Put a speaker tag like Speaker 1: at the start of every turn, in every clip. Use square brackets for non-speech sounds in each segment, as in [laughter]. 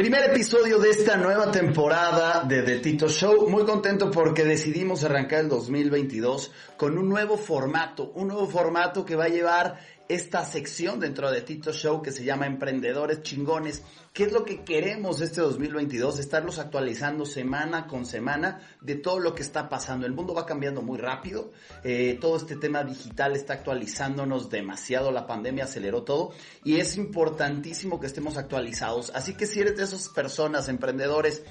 Speaker 1: Primer episodio de esta nueva temporada de The Tito Show. Muy contento porque decidimos arrancar el 2022 con un nuevo formato, un nuevo formato que va a llevar esta sección dentro de Tito Show que se llama Emprendedores Chingones. ¿Qué es lo que queremos este 2022? Estarlos actualizando semana con semana de todo lo que está pasando. El mundo va cambiando muy rápido. Eh, todo este tema digital está actualizándonos demasiado. La pandemia aceleró todo y es importantísimo que estemos actualizados. Así que si eres de esas personas, emprendedores,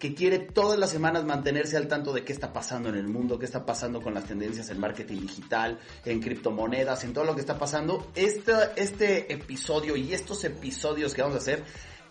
Speaker 1: que quiere todas las semanas mantenerse al tanto de qué está pasando en el mundo, qué está pasando con las tendencias en marketing digital, en criptomonedas, en todo lo que está pasando. Este, este episodio y estos episodios que vamos a hacer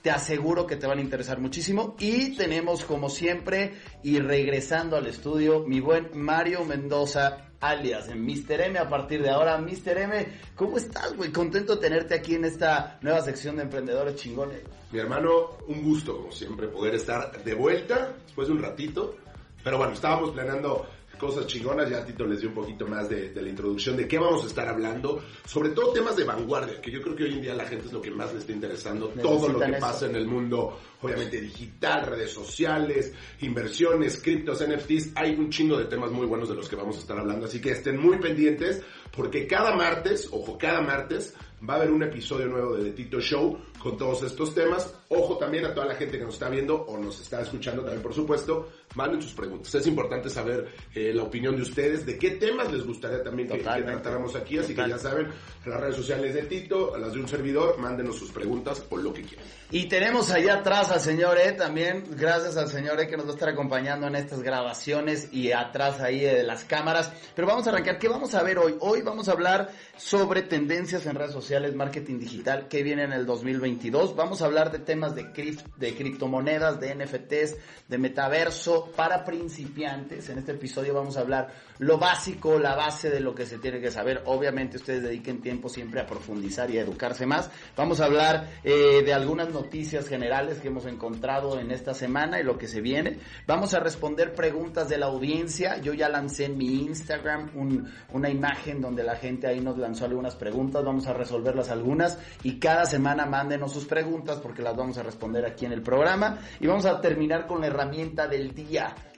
Speaker 1: te aseguro que te van a interesar muchísimo. Y tenemos, como siempre, y regresando al estudio, mi buen Mario Mendoza, alias en Mr. M a partir de ahora. Mr. M, ¿cómo estás, güey? Contento de tenerte aquí en esta nueva sección de Emprendedores Chingones.
Speaker 2: Mi hermano, un gusto, como siempre, poder estar de vuelta después de un ratito. Pero bueno, estábamos planeando cosas chingonas. Ya Tito les dio un poquito más de, la introducción de qué vamos a estar hablando. Sobre todo temas de vanguardia, que yo creo que hoy en día a la gente es lo que más le está interesando. todo lo que pasa en el mundo, obviamente digital, redes sociales, inversiones, criptos, NFTs. Hay un chingo de temas muy buenos de los que vamos a estar hablando. Así que estén muy pendientes porque cada martes, ojo, cada martes va a haber un episodio nuevo de The Tito Show con todos estos temas. Ojo también a toda la gente que nos está viendo o nos está escuchando también, por supuesto, manden sus preguntas. Es importante saber eh, la opinión de ustedes, de qué temas les gustaría también que, tratáramos aquí. Así que ya saben, las redes sociales de Tito, las de un servidor, mándenos sus preguntas o lo que quieran.
Speaker 1: Y tenemos allá atrás al señor E también, gracias al señor E que nos va a estar acompañando en estas grabaciones y atrás ahí de las cámaras. Pero vamos a arrancar, ¿qué vamos a ver hoy? Hoy vamos a hablar sobre tendencias en redes sociales, marketing digital, que viene en el 2022. Vamos a hablar de temas de, de criptomonedas, de NFTs, de metaverso para principiantes. En este episodio vamos a hablar lo básico, la base de lo que se tiene que saber. Obviamente ustedes dediquen tiempo siempre a profundizar y a educarse más. Vamos a hablar eh, de algunas noticias generales que hemos encontrado en esta semana y lo que se viene. Vamos a responder preguntas de la audiencia. Yo ya lancé en mi Instagram una imagen donde la gente ahí nos lanzó algunas preguntas. Vamos a resolverlas algunas y cada semana mándenos sus preguntas porque las vamos a responder aquí en el programa. Y vamos a terminar con la herramienta del día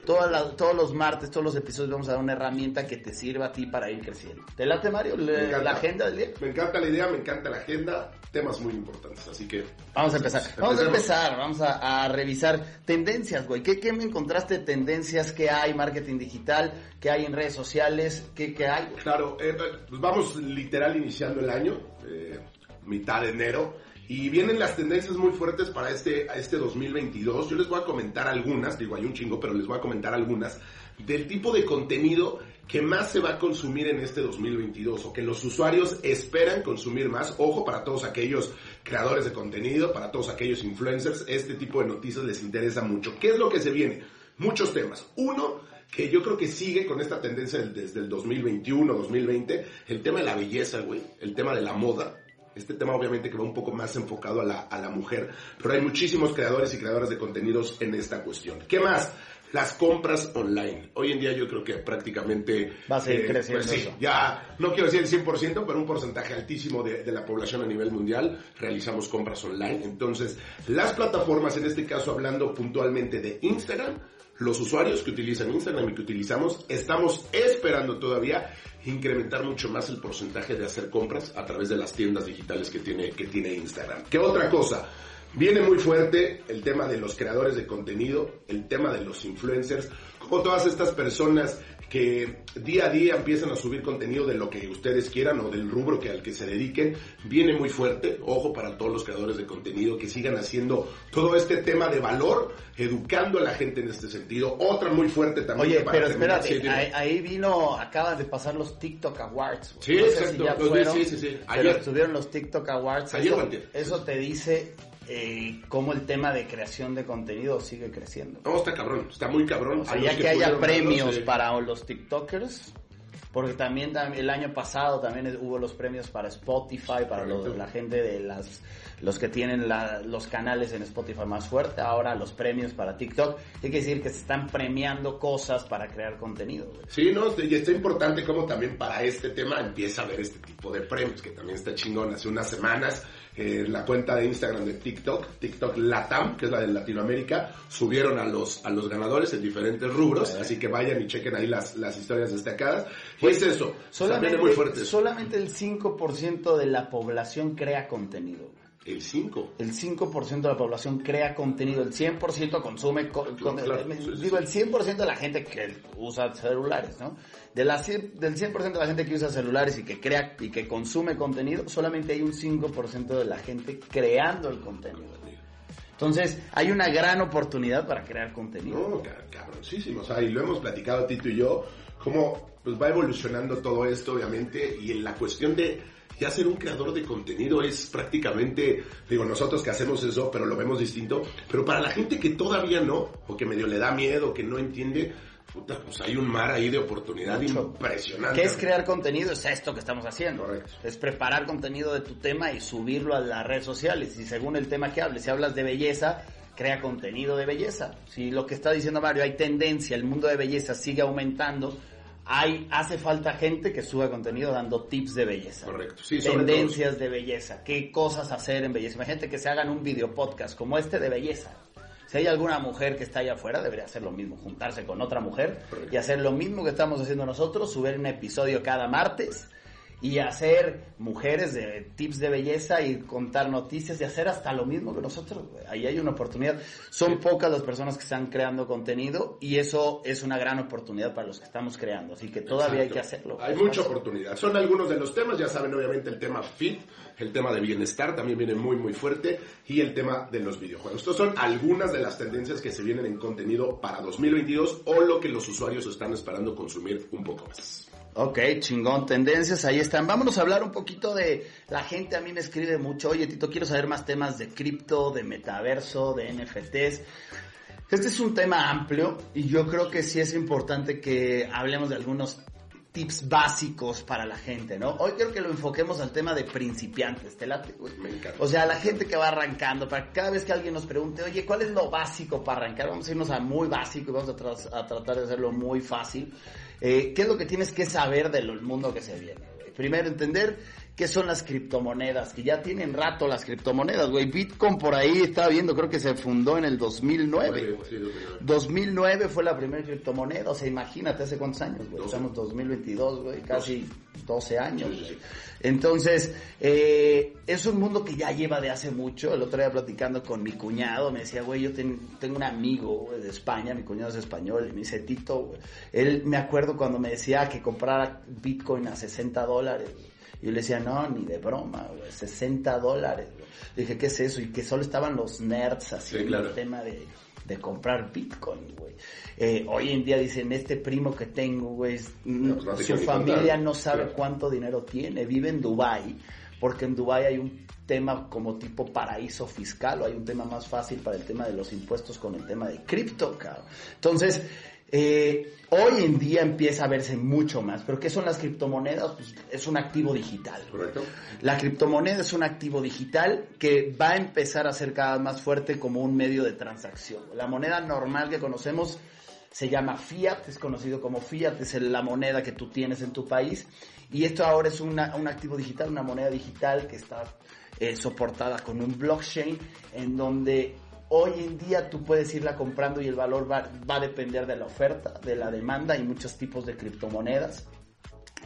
Speaker 1: todos los martes, todos los episodios vamos a dar una herramienta que te sirva a ti para ir creciendo. ¿Te late, Mario, la agenda del día?
Speaker 2: Me encanta la idea, me encanta la agenda, temas muy importantes, así que...
Speaker 1: Vamos a empezar, vamos a empezar, vamos a, revisar tendencias, güey. ¿Qué, me encontraste tendencias? ¿Qué hay marketing digital? ¿Qué hay en redes sociales? ¿Qué, qué hay?
Speaker 2: Claro, eh, pues vamos literal iniciando el año, eh, mitad de enero y vienen las tendencias muy fuertes para este, este 2022. Yo les voy a comentar algunas, digo, hay un chingo, pero les voy a comentar algunas del tipo de contenido que más se va a consumir en este 2022 o que los usuarios esperan consumir más. Ojo para todos aquellos creadores de contenido, para todos aquellos influencers, este tipo de noticias les interesa mucho. ¿Qué es lo que se viene? Muchos temas. Uno, que yo creo que sigue con esta tendencia desde el 2021, 2020, el tema de la belleza, güey, el tema de la moda. Este tema obviamente que va un poco más enfocado a la, a la mujer, pero hay muchísimos creadores y creadoras de contenidos en esta cuestión. ¿Qué más? Las compras online. Hoy en día yo creo que prácticamente...
Speaker 1: Va a seguir eh, creciendo.
Speaker 2: Pues ya no quiero decir el 100%, pero un porcentaje altísimo de, de, la población a nivel mundial realizamos compras online. Entonces, las plataformas, en este caso hablando puntualmente de Instagram, los usuarios que utilizan Instagram y que utilizamos, estamos esperando todavía incrementar mucho más el porcentaje de hacer compras a través de las tiendas digitales que tiene, que tiene Instagram. ¿Qué otra cosa? Viene muy fuerte el tema de los creadores de contenido, el tema de los influencers, como todas estas personas que día a día empiezan a subir contenido de lo que ustedes quieran o del rubro que al que se dediquen, viene muy fuerte. Ojo para todos los creadores de contenido que sigan haciendo todo este tema de valor, educando a la gente en este sentido. Otra muy fuerte también.
Speaker 1: Oye, pero espérate, ahí, vino, acaban de pasar los TikTok Awards.
Speaker 2: Sí, exacto. sí, sí, sí.
Speaker 1: Ayer estuvieron los TikTok Awards. Ayer eso te dice eh, cómo el tema de creación de contenido sigue creciendo.
Speaker 2: No, está cabrón, está muy cabrón.
Speaker 1: Sería que, haya premios para los TikTokers. Porque también el año pasado también hubo los premios para Spotify, para la gente de las los que tienen los canales en Spotify más fuerte, ahora los premios para TikTok. Hay que decir que se están premiando cosas para crear contenido.
Speaker 2: Sí, no, y está importante como también para este tema empieza a haber este tipo de premios, que también está chingón. Hace unas semanas eh, la cuenta de Instagram de TikTok, TikTok Latam, que es la de Latinoamérica, subieron a los, a los ganadores en diferentes rubros, así que vayan y chequen ahí las, las historias destacadas. Y es eso,
Speaker 1: solamente, muy fuerte. Solamente el 5% de la población crea contenido.
Speaker 2: El 5.
Speaker 1: El 5% de la población crea contenido, el 100% consume, digo, el 100% de la gente que usa celulares, ¿no? De la, del 100% de la gente que usa celulares y que crea y que consume contenido, solamente hay un 5% de la gente creando el contenido. Entonces, hay una gran oportunidad para crear contenido.
Speaker 2: No, cabroncísimo. O sea, y lo hemos platicado Tito y yo, cómo pues, va evolucionando todo esto, obviamente, y en la cuestión de ya ser un creador de contenido es prácticamente, digo, nosotros que hacemos eso, pero lo vemos distinto, pero para la gente que todavía no, o que medio le da miedo, que no entiende, puta, pues hay un mar ahí de oportunidad impresionante.
Speaker 1: ¿Qué es crear contenido? Es esto que estamos haciendo.
Speaker 2: Correcto.
Speaker 1: Es preparar contenido de tu tema y subirlo a las redes sociales. Y según el tema que hables, si hablas de belleza, crea contenido de belleza. Si lo que está diciendo Mario, hay tendencia, el mundo de belleza sigue aumentando, hay, hace falta gente que suba contenido dando tips de belleza.
Speaker 2: Correcto. Sí,
Speaker 1: Tendencias de belleza. ¿Qué cosas hacer en belleza? Imagínate que se hagan un video podcast como este de belleza. Si hay alguna mujer que está allá afuera, debería hacer lo mismo, juntarse con otra mujer y hacer lo mismo que estamos haciendo nosotros, subir un episodio cada martes y hacer mujeres de tips de belleza y contar noticias y hacer hasta lo mismo que nosotros. Ahí hay una oportunidad. Son pocas las personas que están creando contenido y eso es una gran oportunidad para los que estamos creando. Así que todavía hay que hacerlo.
Speaker 2: Hay mucha oportunidad. Son algunos de los temas, ya saben obviamente el tema fit, el tema de bienestar también viene muy muy fuerte y el tema de los videojuegos. Estos son algunas de las tendencias que se vienen en contenido para 2022 o lo que los usuarios están esperando consumir un poco más.
Speaker 1: Ok, chingón, tendencias, ahí están. Vámonos a hablar un poquito de la gente, a mí me escribe mucho, oye Tito, quiero saber más temas de cripto, de metaverso, de NFTs. Este es un tema amplio y yo creo que sí es importante que hablemos de algunos tips básicos para la gente, ¿no? Hoy quiero que lo enfoquemos al tema de principiantes, ¿te late,
Speaker 2: Me encanta.
Speaker 1: O sea, la gente que va arrancando, para cada vez que alguien nos pregunte, oye, ¿cuál es lo básico para arrancar? Vamos a irnos a muy básico y vamos a, a tratar de hacerlo muy fácil. Eh, ¿Qué es lo que tienes que saber del mundo que se viene? Primero, entender qué son las criptomonedas, que ya tienen rato las criptomonedas, güey. Bitcoin por ahí estaba viendo, creo que se fundó en el 2009. 2009 fue la primera criptomoneda, o sea, imagínate hace cuántos años, güey. Estamos 2022, güey, casi 12 años. Entonces, eh, es un mundo que ya lleva de hace mucho. El otro día platicando con mi cuñado, me decía, güey, yo tengo un amigo de España, mi cuñado es español, y me dice, Tito, güey. Él me acuerdo cuando me decía que comprara Bitcoin a 60 dólares. Y yo le decía, no, ni de broma, güey, 60 dólares. Dije, ¿qué es eso? Y que solo estaban los nerds así en el tema de, de comprar Bitcoin, güey. Eh, hoy en día dicen, este primo que tengo, güey, pues su familia no sabe cuánto dinero tiene, vive en Dubai, porque en Dubai hay un tema como tipo paraíso fiscal o hay un tema más fácil para el tema de los impuestos con el tema de cripto, cabrón. Entonces, eh, hoy en día empieza a verse mucho más, pero ¿qué son las criptomonedas? Pues es un activo digital.
Speaker 2: Correcto.
Speaker 1: La criptomoneda es un activo digital que va a empezar a ser cada vez más fuerte como un medio de transacción. La moneda normal que conocemos se llama fiat, es conocido como fiat, es la moneda que tú tienes en tu país y esto ahora es un activo digital, una moneda digital que está eh, soportada con un blockchain en donde Hoy en día tú puedes irla comprando y el valor va, a depender de la oferta, de la demanda y muchos tipos de criptomonedas.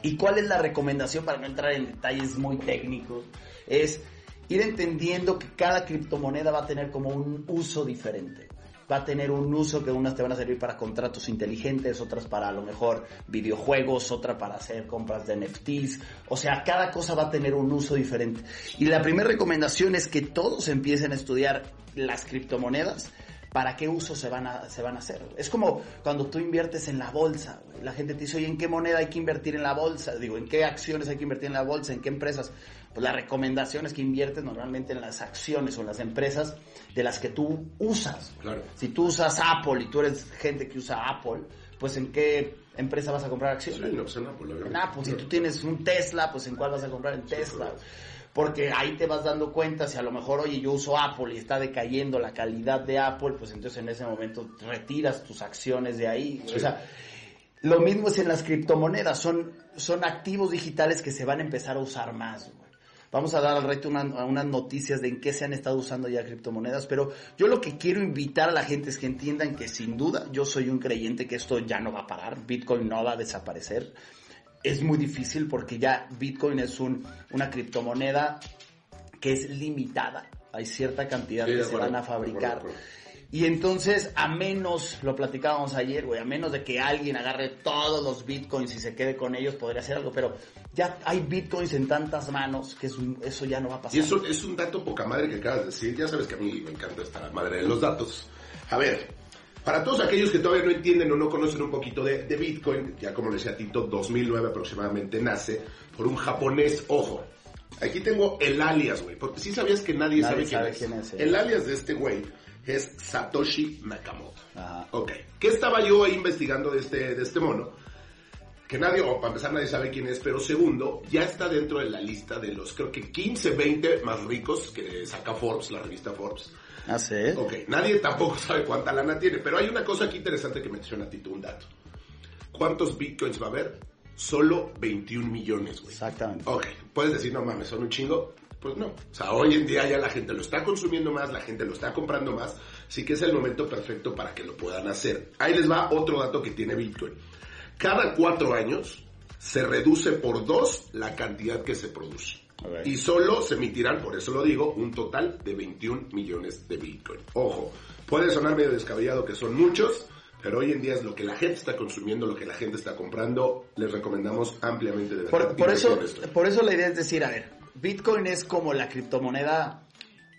Speaker 1: ¿Y cuál es la recomendación para no entrar en detalles muy técnicos? Es ir entendiendo que cada criptomoneda va a tener como un uso diferente va a tener un uso que unas te van a servir para contratos inteligentes, otras para a lo mejor videojuegos, otra para hacer compras de NFTs. O sea, cada cosa va a tener un uso diferente. Y la primera recomendación es que todos empiecen a estudiar las criptomonedas para qué uso se van a, se van a hacer. Es como cuando tú inviertes en la bolsa. La gente te dice, oye, ¿en qué moneda hay que invertir en la bolsa? Digo, ¿en qué acciones hay que invertir en la bolsa? ¿En qué empresas? Pues la recomendación es que inviertes normalmente en las acciones o en las empresas de las que tú usas.
Speaker 2: Claro.
Speaker 1: Si tú usas Apple y tú eres gente que usa Apple, pues ¿en qué empresa vas a comprar acciones?
Speaker 2: Sí, no, pues en Apple.
Speaker 1: En Apple. Si tú tienes un Tesla, pues ¿en cuál vas a comprar? En Tesla porque ahí te vas dando cuenta si a lo mejor, oye, yo uso Apple y está decayendo la calidad de Apple, pues entonces en ese momento retiras tus acciones de ahí. O sea, lo mismo es en las criptomonedas, son, son activos digitales que se van a empezar a usar más. Vamos a dar al reto unas noticias de en qué se han estado usando ya criptomonedas, pero yo lo que quiero invitar a la gente es que entiendan que sin duda yo soy un creyente que esto ya no va a parar, Bitcoin no va a desaparecer. Es muy difícil porque ya Bitcoin es un, una criptomoneda que es limitada. Hay cierta cantidad que se van a fabricar. Y entonces, a menos, lo platicábamos ayer, güey, a menos de que alguien agarre todos los bitcoins y se quede con ellos, podría hacer algo, pero ya hay bitcoins en tantas manos que eso ya no va a pasar.
Speaker 2: Y eso es un dato poca madre que acabas de decir, ya sabes que a mí me encanta esta madre de los datos. A ver, para todos aquellos que todavía no entienden o no conocen un poquito de, Bitcoin, ya como decía Tito, 2009 aproximadamente nace por un japonés, ojo, aquí tengo el alias, güey, porque si sabías que nadie, sabe, quién, es. ¿eh? El alias de este güey es Satoshi Nakamoto. Ok. ¿Qué estaba yo ahí investigando de este, de este mono? Que nadie, o para empezar nadie sabe quién es, pero segundo, ya está dentro de la lista de los creo que 15, 20 más ricos que saca Forbes, la revista Forbes.
Speaker 1: Ah, sí.
Speaker 2: Ok, nadie tampoco [laughs] sabe cuánta lana tiene, pero hay una cosa aquí interesante que menciona Tito, un dato. ¿Cuántos bitcoins va a haber? Solo 21 millones, güey.
Speaker 1: Exactamente.
Speaker 2: Ok, puedes decir, no mames, son un chingo. Pues no. O sea, hoy en día ya la gente lo está consumiendo más, la gente lo está comprando más, así que es el momento perfecto para que lo puedan hacer. Ahí les va otro dato que tiene Bitcoin. Cada cuatro años se reduce por dos la cantidad que se produce. Y solo se emitirán, por eso lo digo, un total de 21 millones de Bitcoin. Ojo, puede sonar medio descabellado que son muchos, pero hoy en día es lo que la gente está consumiendo, lo que la gente está comprando. Les recomendamos ampliamente de
Speaker 1: verdad. Por, eso, por eso la idea es decir, a ver, Bitcoin es como la criptomoneda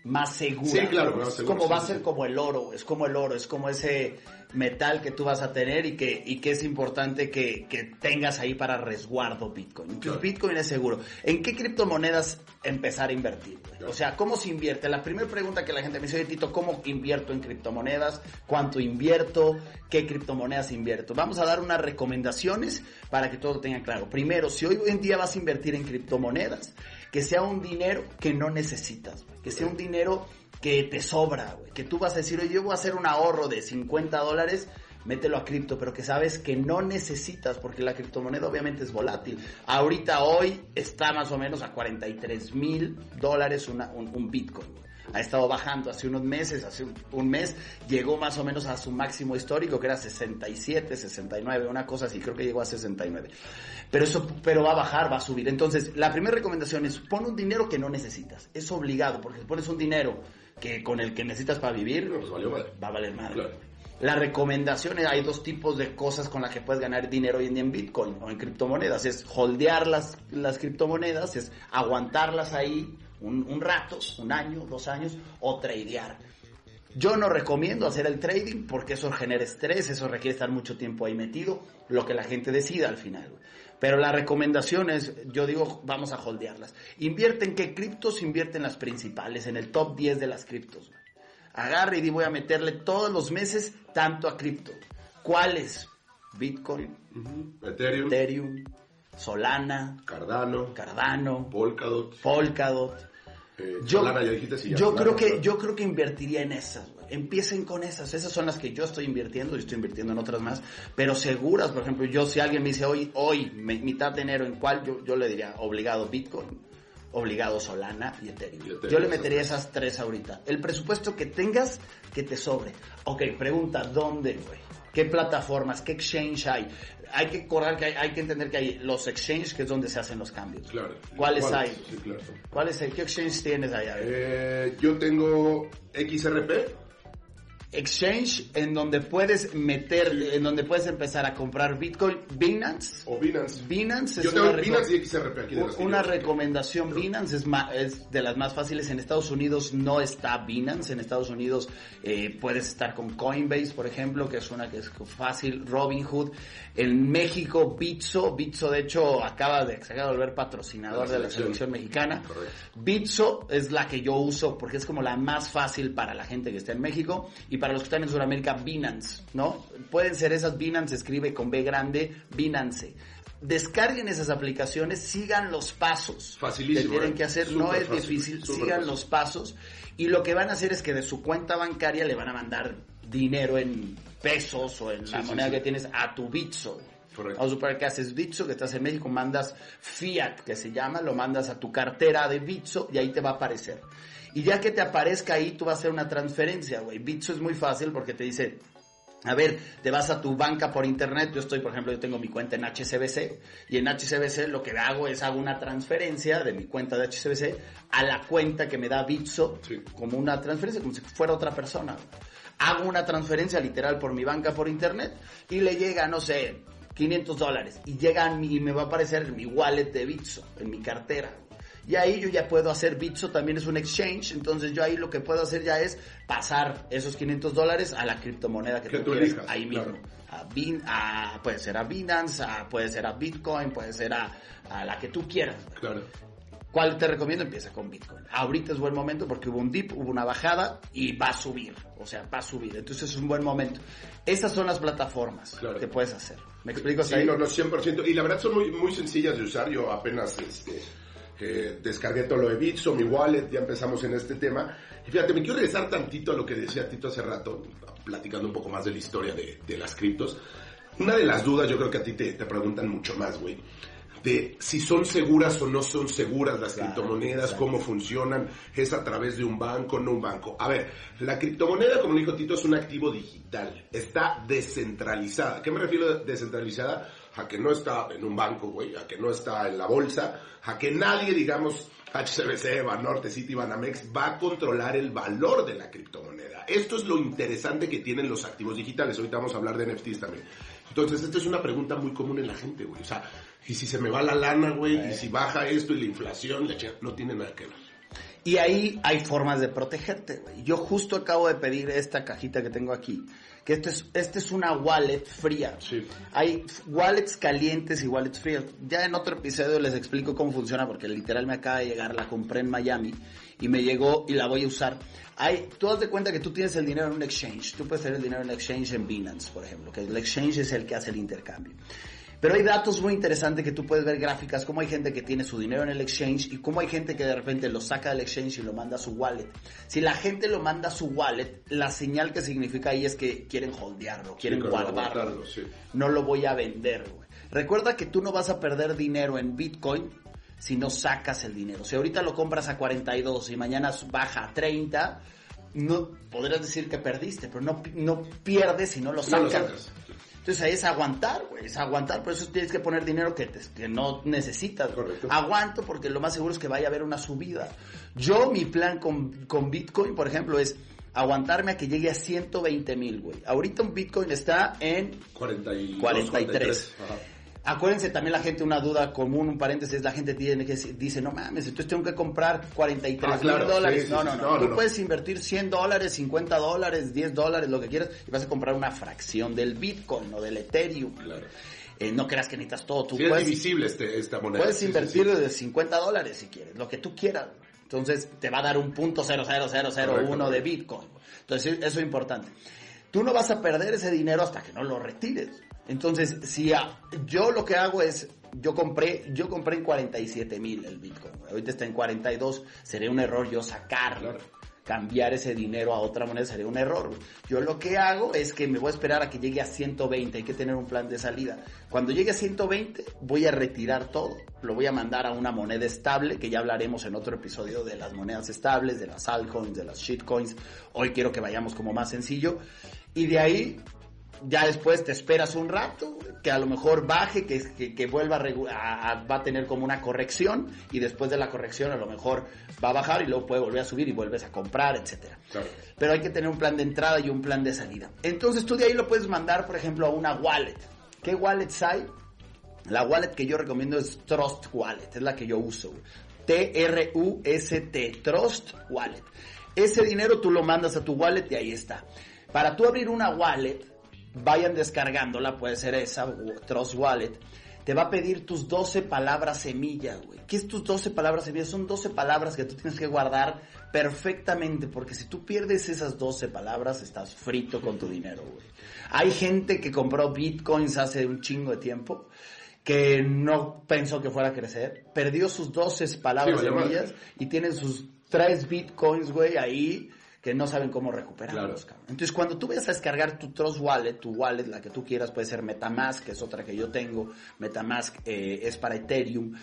Speaker 1: más segura.
Speaker 2: Sí, claro,
Speaker 1: es como va a ser como el oro, es como el oro, es como ese metal que tú vas a tener y que, y que es importante que, que tengas ahí para resguardo Bitcoin. Entonces Bitcoin es seguro. ¿En qué criptomonedas empezar a invertir? O sea, ¿cómo se invierte? La primera pregunta que la gente me dice, Tito, ¿cómo invierto en criptomonedas? ¿Cuánto invierto? ¿Qué criptomonedas invierto? Vamos a dar unas recomendaciones para que todo lo tengan claro. Primero, si hoy en día vas a invertir en criptomonedas, que sea un dinero que no necesitas, que sea un dinero que te sobra. Que tú vas a decir, oye, yo voy a hacer un ahorro de 50 dólares, mételo a cripto, pero que sabes que no necesitas, porque la criptomoneda obviamente es volátil. Ahorita, hoy, está más o menos a 43 mil dólares un, un Bitcoin ha estado bajando hace unos meses, hace un, mes llegó más o menos a su máximo histórico que era 67, 69, una cosa así, creo que llegó a 69. Pero eso, pero va a bajar, va a subir. Entonces, la primera recomendación es pon un dinero que no necesitas. Es obligado, porque si pones un dinero que con el que necesitas para vivir,
Speaker 2: pues
Speaker 1: va a valer más. La recomendación es, hay dos tipos de cosas con las que puedes ganar dinero hoy en día en Bitcoin o en criptomonedas. Es holdear las, las criptomonedas, es aguantarlas ahí un, rato, un año, dos años, o tradear. Yo no recomiendo hacer el trading porque eso genera estrés, eso requiere estar mucho tiempo ahí metido, lo que la gente decida al final. Pero la recomendación es, yo digo, vamos a holdearlas. Invierte en qué criptos, invierte en las principales, en el top 10 de las criptos. Agarre y voy a meterle todos los meses tanto a cripto. ¿Cuáles? Bitcoin,
Speaker 2: Ethereum,
Speaker 1: Ethereum Solana,
Speaker 2: Cardano,
Speaker 1: Cardano,
Speaker 2: Polkadot,
Speaker 1: Polkadot.
Speaker 2: Eh, yo, Solana ya dijiste
Speaker 1: sí, yo creo que yo creo que invertiría en esas. Empiecen con esas, esas son las que yo estoy invirtiendo y estoy invirtiendo en otras más, pero seguras, por ejemplo, yo si alguien me dice hoy hoy mitad de enero en cuál yo yo le diría obligado Bitcoin, obligado Solana y Ethereum. yo le metería esas tres ahorita. El presupuesto que tengas que te sobre. Ok, pregunta, ¿dónde, güey? ¿Qué plataformas? ¿Qué exchange hay? hay que correr, que hay, que entender que hay los exchanges que es donde se hacen los cambios.
Speaker 2: Claro.
Speaker 1: ¿Cuáles hay? Sí, claro. ¿Cuáles hay? ¿Qué exchanges tienes allá?
Speaker 2: Eh, yo tengo XRP
Speaker 1: exchange en donde puedes meter, en donde puedes empezar a comprar Bitcoin, Binance.
Speaker 2: O Binance.
Speaker 1: Binance
Speaker 2: es Yo tengo una, Binance y XRP aquí
Speaker 1: Una recomendación, Binance es, es de las más fáciles. En Estados Unidos no está Binance. En Estados Unidos eh, puedes estar con Coinbase, por ejemplo, que es una que es fácil. Robinhood. En México, Bitso. Bitso, de hecho, acaba de, se acaba de volver patrocinador de la selección mexicana. Bitso es la que yo uso porque es como la más fácil para la gente que está en México. Y para los que están en Sudamérica, Binance, ¿no? Pueden ser esas Binance, escribe con B grande, Binance. Descarguen esas aplicaciones, sigan los pasos
Speaker 2: Facilísimo,
Speaker 1: que tienen ¿eh? que hacer, no es difícil, sigan los pasos y lo que van a hacer es que de su cuenta bancaria le van a mandar dinero en pesos o en la moneda que tienes a tu Bitso.
Speaker 2: Correcto.
Speaker 1: Vamos a suponer que haces Bitso, que estás en México, mandas Fiat, que se llama, lo mandas a tu cartera de Bitso y ahí te va a aparecer. Y ya que te aparezca ahí, tú vas a hacer una transferencia, güey. Bitso es muy fácil porque te dice, a ver, te vas a tu banca por internet, yo estoy, por ejemplo, yo tengo mi cuenta en HCBC y en HCBC lo que hago es hago una transferencia de mi cuenta de HCBC a la cuenta que me da Bitso
Speaker 2: Sí.
Speaker 1: como una transferencia, como si fuera otra persona. Hago una transferencia literal por mi banca por internet y le llega, no sé, 500 dólares y llega a mi- y me va a aparecer en mi wallet de Bitso, en mi cartera. Y ahí yo ya puedo hacer Bitso, también es un exchange, entonces yo ahí lo que puedo hacer ya es pasar esos 500 dólares a la criptomoneda que,
Speaker 2: Que
Speaker 1: tú,
Speaker 2: tú
Speaker 1: quieras,
Speaker 2: elijas,
Speaker 1: ahí
Speaker 2: claro.
Speaker 1: mismo. A Bin- a- puede ser a Binance, a- puede ser a Bitcoin, puede ser a, a la que tú quieras.
Speaker 2: Claro.
Speaker 1: ¿Cuál te recomiendo? Empieza con Bitcoin. Ahorita es buen momento porque hubo un dip, hubo una bajada y va a subir. O sea, va a subir. Entonces es un buen momento. Estas son las plataformas
Speaker 2: Claro.
Speaker 1: que puedes hacer. ¿Me explico
Speaker 2: Sí, no, no, 100%. Y la verdad son muy, muy sencillas de usar. Yo apenas este, eh, descargué todo lo de Bitso, mi wallet, ya empezamos en este tema. Y fíjate, me quiero regresar tantito a lo que decía Tito hace rato, platicando un poco más de la historia de, de las criptos. Una de las dudas, yo creo que a ti te, te preguntan mucho más, güey, de si son seguras o no son seguras las
Speaker 1: Claro,
Speaker 2: criptomonedas,
Speaker 1: exacto.
Speaker 2: cómo funcionan, es a través de un banco, no un banco. A ver, la criptomoneda, como dijo Tito, es un activo digital, está descentralizada. ¿A ¿Qué me refiero a descentralizada? A que no está en un banco, güey, a que no está en la bolsa, a que nadie, digamos, HCBC, Banorte, City, Banamex, va a controlar el valor de la criptomoneda. Esto es lo interesante que tienen los activos digitales. Ahorita vamos a hablar de NFTs también. Entonces, esta es una pregunta muy común en la gente, güey. O sea, y si se me va la lana, güey, y si baja esto y la inflación, no tiene nada que ver.
Speaker 1: Y ahí hay formas de protegerte, güey. Yo justo acabo de pedir esta cajita que tengo aquí, que este es, este es una wallet fría.
Speaker 2: Sí.
Speaker 1: Hay wallets calientes y wallets frías. Ya en otro episodio les explico cómo funciona, porque literal me acaba de llegar, la compré en Miami y me llegó y la voy a usar. Hay, tú das de cuenta que tú tienes el dinero en un exchange. Tú puedes tener el dinero en un exchange en Binance, por ejemplo, que el exchange es el que hace el intercambio. Pero hay datos muy interesantes que tú puedes ver gráficas, cómo hay gente que tiene su dinero en el exchange y cómo hay gente que de repente lo saca del exchange y lo manda a su wallet. Si la gente lo manda a su wallet, la señal que significa ahí es que quieren holdearlo, quieren
Speaker 2: Sí,
Speaker 1: guardarlo.
Speaker 2: sí.
Speaker 1: No lo voy a vender, güey. Recuerda que tú no vas a perder dinero en Bitcoin si no sacas el dinero. Si ahorita lo compras a 42 y mañana baja a 30, no podrías decir que perdiste, pero no, no pierdes si no lo
Speaker 2: No
Speaker 1: sacas.
Speaker 2: lo sacas.
Speaker 1: Entonces ahí es aguantar, güey, es aguantar, por eso tienes que poner dinero que, te- que no necesitas.
Speaker 2: Correcto.
Speaker 1: Aguanto porque lo más seguro es que vaya a haber una subida. Yo, mi plan con, con Bitcoin, por ejemplo, es aguantarme a que llegue a 120 mil, güey. Ahorita un Bitcoin está en
Speaker 2: 42,
Speaker 1: 43.
Speaker 2: Ajá.
Speaker 1: Acuérdense también la gente, una duda común, un paréntesis, la gente tiene que decir- dice, no mames, entonces tengo que comprar 43
Speaker 2: Ah, claro,
Speaker 1: mil dólares.
Speaker 2: sí,
Speaker 1: no, no, no, Tú
Speaker 2: no.
Speaker 1: puedes invertir 100 dólares, 50 dólares, 10 dólares, lo que quieras, y vas a comprar una fracción del Bitcoin o del Ethereum.
Speaker 2: Claro.
Speaker 1: Eh, no creas que necesitas todo. Tú
Speaker 2: Sí, es
Speaker 1: puedes,
Speaker 2: divisible este, esta moneda.
Speaker 1: puedes
Speaker 2: Sí,
Speaker 1: invertir
Speaker 2: sí.
Speaker 1: de 50 dólares si quieres, lo que tú quieras. Entonces te va a dar un punto 00001
Speaker 2: Correcto,
Speaker 1: de
Speaker 2: correcto.
Speaker 1: Bitcoin. Entonces eso es importante. Tú no vas a perder ese dinero hasta que no lo retires. Entonces, si a- yo lo que hago es, yo compré, yo compré en 47 mil el Bitcoin. Ahorita está en 42. Sería un error yo sacarlo.
Speaker 2: Claro.
Speaker 1: Cambiar ese dinero a otra moneda sería un error. Yo lo que hago es que me voy a esperar a que llegue a 120. Hay que tener un plan de salida. Cuando llegue a 120, voy a retirar todo. Lo voy a mandar a una moneda estable, que ya hablaremos en otro episodio de las monedas estables, de las altcoins, de las shitcoins. Hoy quiero que vayamos como más sencillo. Y de ahí ya después te esperas un rato, que a lo mejor baje, que, que, que vuelva a, va a tener como una corrección y después de la corrección a lo mejor va a bajar y luego puede volver a subir y vuelves a comprar, etcétera.
Speaker 2: Claro.
Speaker 1: Pero hay que tener un plan de entrada y un plan de salida. Entonces tú de ahí lo puedes mandar, por ejemplo, a una wallet. ¿Qué wallets hay? La wallet que yo recomiendo es Trust Wallet, es la que yo uso. T-R-U-S-T, Trust Wallet. Ese dinero tú lo mandas a tu wallet y ahí está. Para tú abrir una wallet, vayan descargándola, puede ser esa, Trust Wallet. Te va a pedir tus 12 palabras semilla, güey. ¿Qué es tus 12 palabras semilla? Son 12 palabras que tú tienes que guardar perfectamente, porque si tú pierdes esas 12 palabras, estás frito con tu dinero, güey. Hay gente que compró bitcoins hace un chingo de tiempo que no pensó que fuera a crecer, perdió sus 12 palabras
Speaker 2: Sí,
Speaker 1: semillas y tienen sus 3 bitcoins, güey, ahí que no saben cómo recuperarlos. cabrón. Entonces, cuando tú vayas a descargar tu Trust Wallet, tu wallet, la que tú quieras, puede ser Metamask, que es otra que yo tengo. Metamask eh, es para Ethereum.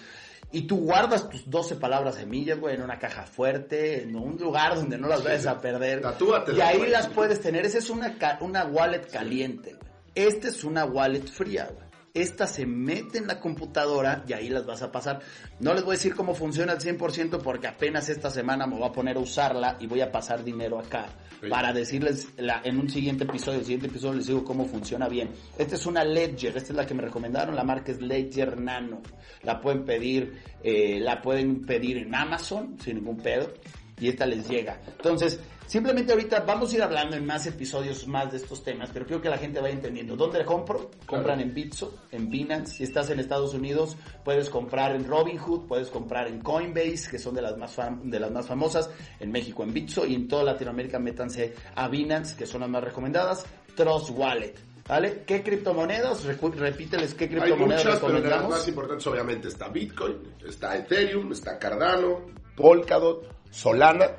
Speaker 1: Y tú guardas tus 12 palabras semillas, güey, en una caja fuerte, en un lugar donde no las vayas a perder. Y ahí
Speaker 2: güey.
Speaker 1: las puedes tener. Esa es una, una wallet caliente, güey. Esta es una wallet fría, güey. Esta se mete en la computadora y ahí las vas a pasar. No les voy a decir cómo funciona al 100% porque apenas esta semana me voy a poner a usarla y voy a pasar dinero acá
Speaker 2: Sí.
Speaker 1: para decirles la- en un siguiente episodio, el siguiente episodio les digo cómo funciona bien. Esta es una Ledger, esta es la que me recomendaron, la marca es Ledger Nano. La pueden pedir, eh, la pueden pedir en Amazon sin ningún pedo y esta les llega. Entonces, simplemente ahorita vamos a ir hablando en más episodios más de estos temas, pero quiero que la gente vaya entendiendo. ¿Dónde la compro? Compran en Bitso, en Binance. Si estás en Estados Unidos, puedes comprar en Robinhood, puedes comprar en Coinbase, que son de las más de las más famosas, en México en Bitso y en toda Latinoamérica métanse a Binance, que son las más recomendadas. Trust Wallet. ¿Vale? ¿Qué criptomonedas? Repíteles qué
Speaker 2: Hay
Speaker 1: criptomonedas
Speaker 2: muchas, pero de las más importantes obviamente está Bitcoin, está Ethereum, está Cardano, Polkadot, Solana.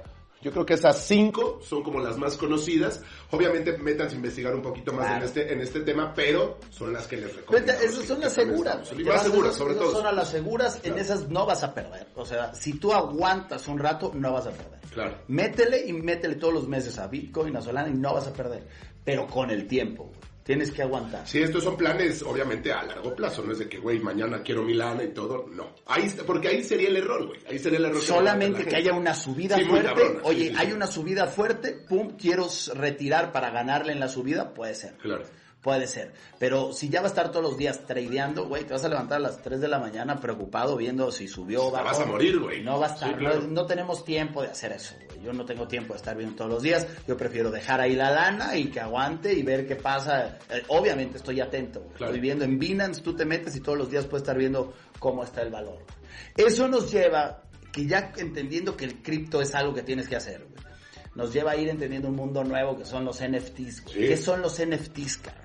Speaker 2: Yo creo que esas cinco son como las más conocidas. Obviamente métanse a investigar un poquito más
Speaker 1: Claro.
Speaker 2: en, este, en este tema, pero son las que les recomiendo.
Speaker 1: Esas son las seguras.
Speaker 2: más seguras, sobre todo.
Speaker 1: Son a las seguras, en esas no vas a perder. O sea, si tú aguantas un rato, no vas a perder.
Speaker 2: Claro.
Speaker 1: Métele y métele todos los meses a Bitcoin, a Solana y no vas a perder. Pero con el tiempo, güey. Tienes que aguantar.
Speaker 2: Sí, estos son planes, obviamente, a largo plazo. No es de que, güey, mañana quiero Milana y todo. No. Ahí, porque ahí sería el error, güey. Ahí sería el error.
Speaker 1: Solamente
Speaker 2: la
Speaker 1: que haya una subida
Speaker 2: Sí,
Speaker 1: fuerte.
Speaker 2: cabrona,
Speaker 1: Oye,
Speaker 2: sí, sí.
Speaker 1: hay una subida fuerte, pum, quiero retirar para ganarle en la subida, puede ser.
Speaker 2: Claro.
Speaker 1: Puede ser. Pero si ya va a estar todos los días tradeando, güey, te vas a levantar a las 3 de la mañana preocupado viendo si subió o
Speaker 2: Te
Speaker 1: bajó.
Speaker 2: vas a morir, güey.
Speaker 1: No va a estar.
Speaker 2: Sí, claro.
Speaker 1: no, no tenemos tiempo de hacer eso, güey. Yo no tengo tiempo de estar viendo todos los días. Yo prefiero dejar ahí la lana y que aguante y ver qué pasa. Eh, obviamente estoy atento, güey.
Speaker 2: Claro.
Speaker 1: Estoy viendo en Binance, tú te metes y todos los días puedes estar viendo cómo está el valor. Eso nos lleva, que ya entendiendo que el cripto es algo que tienes que hacer, güey. Nos lleva a ir entendiendo un mundo nuevo que son los NFTs. güey.
Speaker 2: Sí.
Speaker 1: ¿Qué son los NFTs, cara?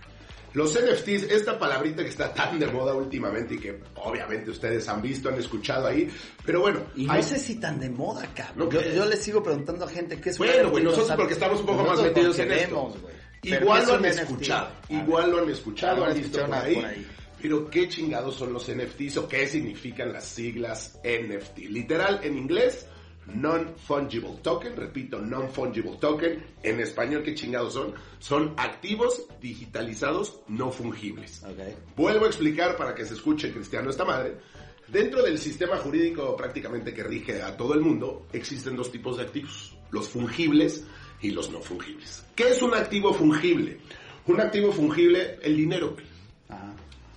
Speaker 2: Los NFTs, esta palabrita que está tan de moda últimamente y que obviamente ustedes han visto, han escuchado ahí, pero bueno,
Speaker 1: Y no
Speaker 2: hay-
Speaker 1: sé si tan de moda, cabrón.
Speaker 2: ¿No
Speaker 1: yo, yo le sigo preguntando a gente qué es
Speaker 2: Bueno, güey,
Speaker 1: no
Speaker 2: nosotros porque estamos un poco más metidos en esto. Igual
Speaker 1: ¿qué es
Speaker 2: lo han escuchado, igual lo han escuchado, han visto por ahí,
Speaker 1: por ahí.
Speaker 2: Pero ¿qué chingados son los NFTs o qué significan las siglas NFT? Literal, en inglés, Non-Fungible Token, repito, Non-Fungible Token. En español, ¿qué chingados son? Son activos digitalizados no fungibles.
Speaker 1: Ok.
Speaker 2: Vuelvo a explicar para que se escuche cristiano esta madre. Dentro del sistema jurídico prácticamente que rige a todo el mundo, existen dos tipos de activos, los fungibles y los no fungibles. ¿Qué es un activo fungible? Un activo fungible, el dinero.
Speaker 1: Ajá.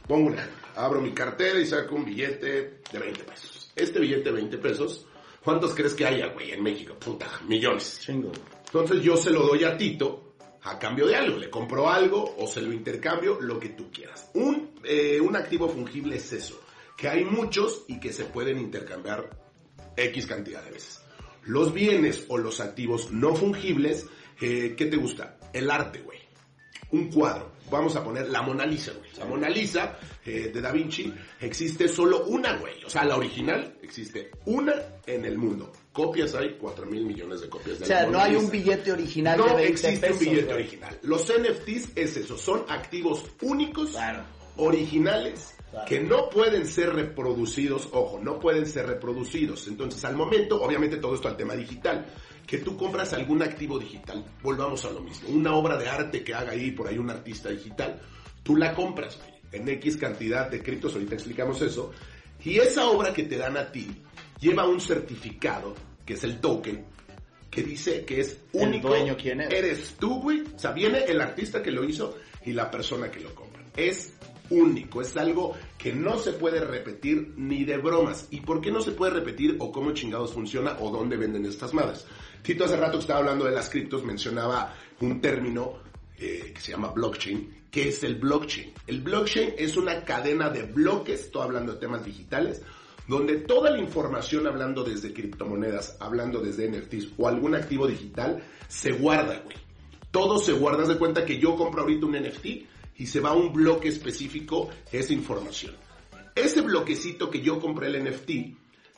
Speaker 2: Pongo un ejemplo. Abro mi cartera y saco un billete de 20 pesos. Este billete de 20 pesos, ¿cuántos crees que haya, güey, en México? Puta, millones.
Speaker 1: Chingo.
Speaker 2: Entonces yo se lo doy a Tito a cambio de algo. Le compro algo o se lo intercambio, lo que tú quieras. Un, eh, un activo fungible es eso. Que hay muchos y que se pueden intercambiar X cantidad de veces. Los bienes o los activos no fungibles, eh, ¿qué te gusta? El arte, güey. Un cuadro. Vamos a poner la Mona Lisa, güey. La Mona Lisa eh, de Da Vinci existe solo una, güey. O sea, la original existe una en el mundo. Copias hay 4 mil millones de copias de
Speaker 1: O sea,
Speaker 2: la Mona
Speaker 1: no hay
Speaker 2: Lisa.
Speaker 1: un billete original de
Speaker 2: No
Speaker 1: 20
Speaker 2: existe
Speaker 1: pesos.
Speaker 2: un billete
Speaker 1: güey.
Speaker 2: original. Los NFTs es eso, son activos únicos,
Speaker 1: Claro.
Speaker 2: originales, que no pueden ser reproducidos, ojo, no pueden ser reproducidos. Entonces, al momento, obviamente todo esto al tema digital, que tú compras algún activo digital, volvamos a lo mismo, una obra de arte que haga ahí por ahí un artista digital, tú la compras en X cantidad de criptos, ahorita explicamos eso, y esa obra que te dan a ti lleva un certificado, que es el token, que dice que es
Speaker 1: El
Speaker 2: único.
Speaker 1: dueño, ¿quién es?
Speaker 2: Eres tú, güey. O sea, viene el artista que lo hizo y la persona que lo compra. Es único, es algo que no se puede repetir ni de bromas. ¿Y por qué no se puede repetir o cómo chingados funciona o dónde venden estas madres? Tito hace rato que estaba hablando de las criptos mencionaba un término eh, que se llama blockchain. ¿Qué es el blockchain? El blockchain es una cadena de bloques, estoy hablando de temas digitales, donde toda la información, hablando desde criptomonedas, hablando desde NFTs o algún activo digital, se guarda, güey. Todo se guarda. Haz de cuenta que yo compro ahorita un NFT y se va a un bloque específico esa información. Ese bloquecito que yo compré el NFT,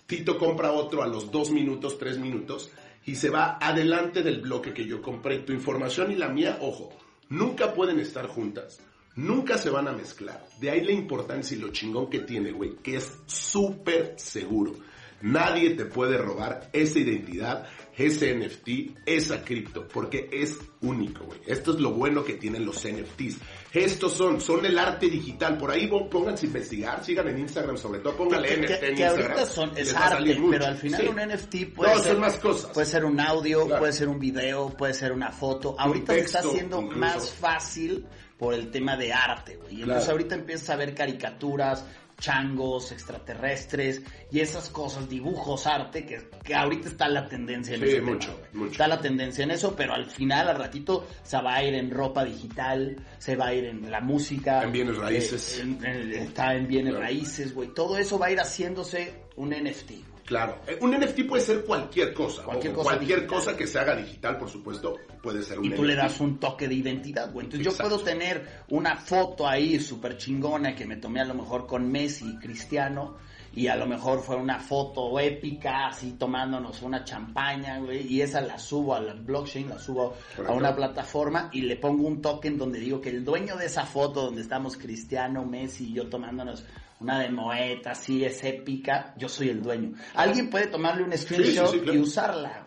Speaker 2: Tito compra otro a los dos minutos, tres minutos, y se va adelante del bloque que yo compré. Tu información y la mía, ojo, nunca pueden estar juntas. Nunca se van a mezclar. De ahí la importancia y lo chingón que tiene, güey, que es súper seguro. Nadie te puede robar esa identidad, ese NFT, esa cripto, porque es único, güey. Esto es lo bueno que tienen los NFTs. Estos son, son el arte digital. Por ahí pónganse a investigar, sigan en Instagram sobre todo, pónganle
Speaker 1: que,
Speaker 2: NFT
Speaker 1: que,
Speaker 2: en
Speaker 1: que
Speaker 2: Instagram.
Speaker 1: ahorita son, es arte, pero al final
Speaker 2: Sí.
Speaker 1: un NFT puede
Speaker 2: No,
Speaker 1: ser
Speaker 2: son más cosas.
Speaker 1: Puede ser un audio,
Speaker 2: Claro.
Speaker 1: puede ser un video, puede ser una foto. Ahorita se está haciendo
Speaker 2: incluso.
Speaker 1: más fácil por el tema de arte, güey. Y Entonces
Speaker 2: Claro.
Speaker 1: ahorita empiezas a ver caricaturas, changos, extraterrestres y esas cosas, dibujos, arte, que, que ahorita está la tendencia en
Speaker 2: Sí,
Speaker 1: ese
Speaker 2: mucho, mucho.
Speaker 1: Está la tendencia en eso, pero al final, al ratito, se va a ir en ropa digital, se va a ir en la música.
Speaker 2: En bienes raíces.
Speaker 1: eh, en- en- está en bienes
Speaker 2: Claro.
Speaker 1: raíces, güey. Todo eso va a ir haciéndose un NFT.
Speaker 2: Claro, Eh, un NFT puede ser cualquier cosa.
Speaker 1: Cualquier cosa
Speaker 2: cualquier cosa que se haga digital, por supuesto, puede ser un
Speaker 1: Y tú
Speaker 2: NFT.
Speaker 1: le das un toque de identidad, güey. Entonces
Speaker 2: Exacto.
Speaker 1: yo puedo tener una foto ahí súper chingona que me tomé a lo mejor con Messi y Cristiano. Y a lo mejor fue una foto épica, así tomándonos una champaña, güey. Y esa la subo a la blockchain, la subo a una plataforma y le pongo un token donde digo que el dueño de esa foto donde estamos Cristiano, Messi y yo tomándonos una de Moeta, así es épica, yo soy el dueño. Alguien puede tomarle un screenshot
Speaker 2: sí, claro.
Speaker 1: y usarla.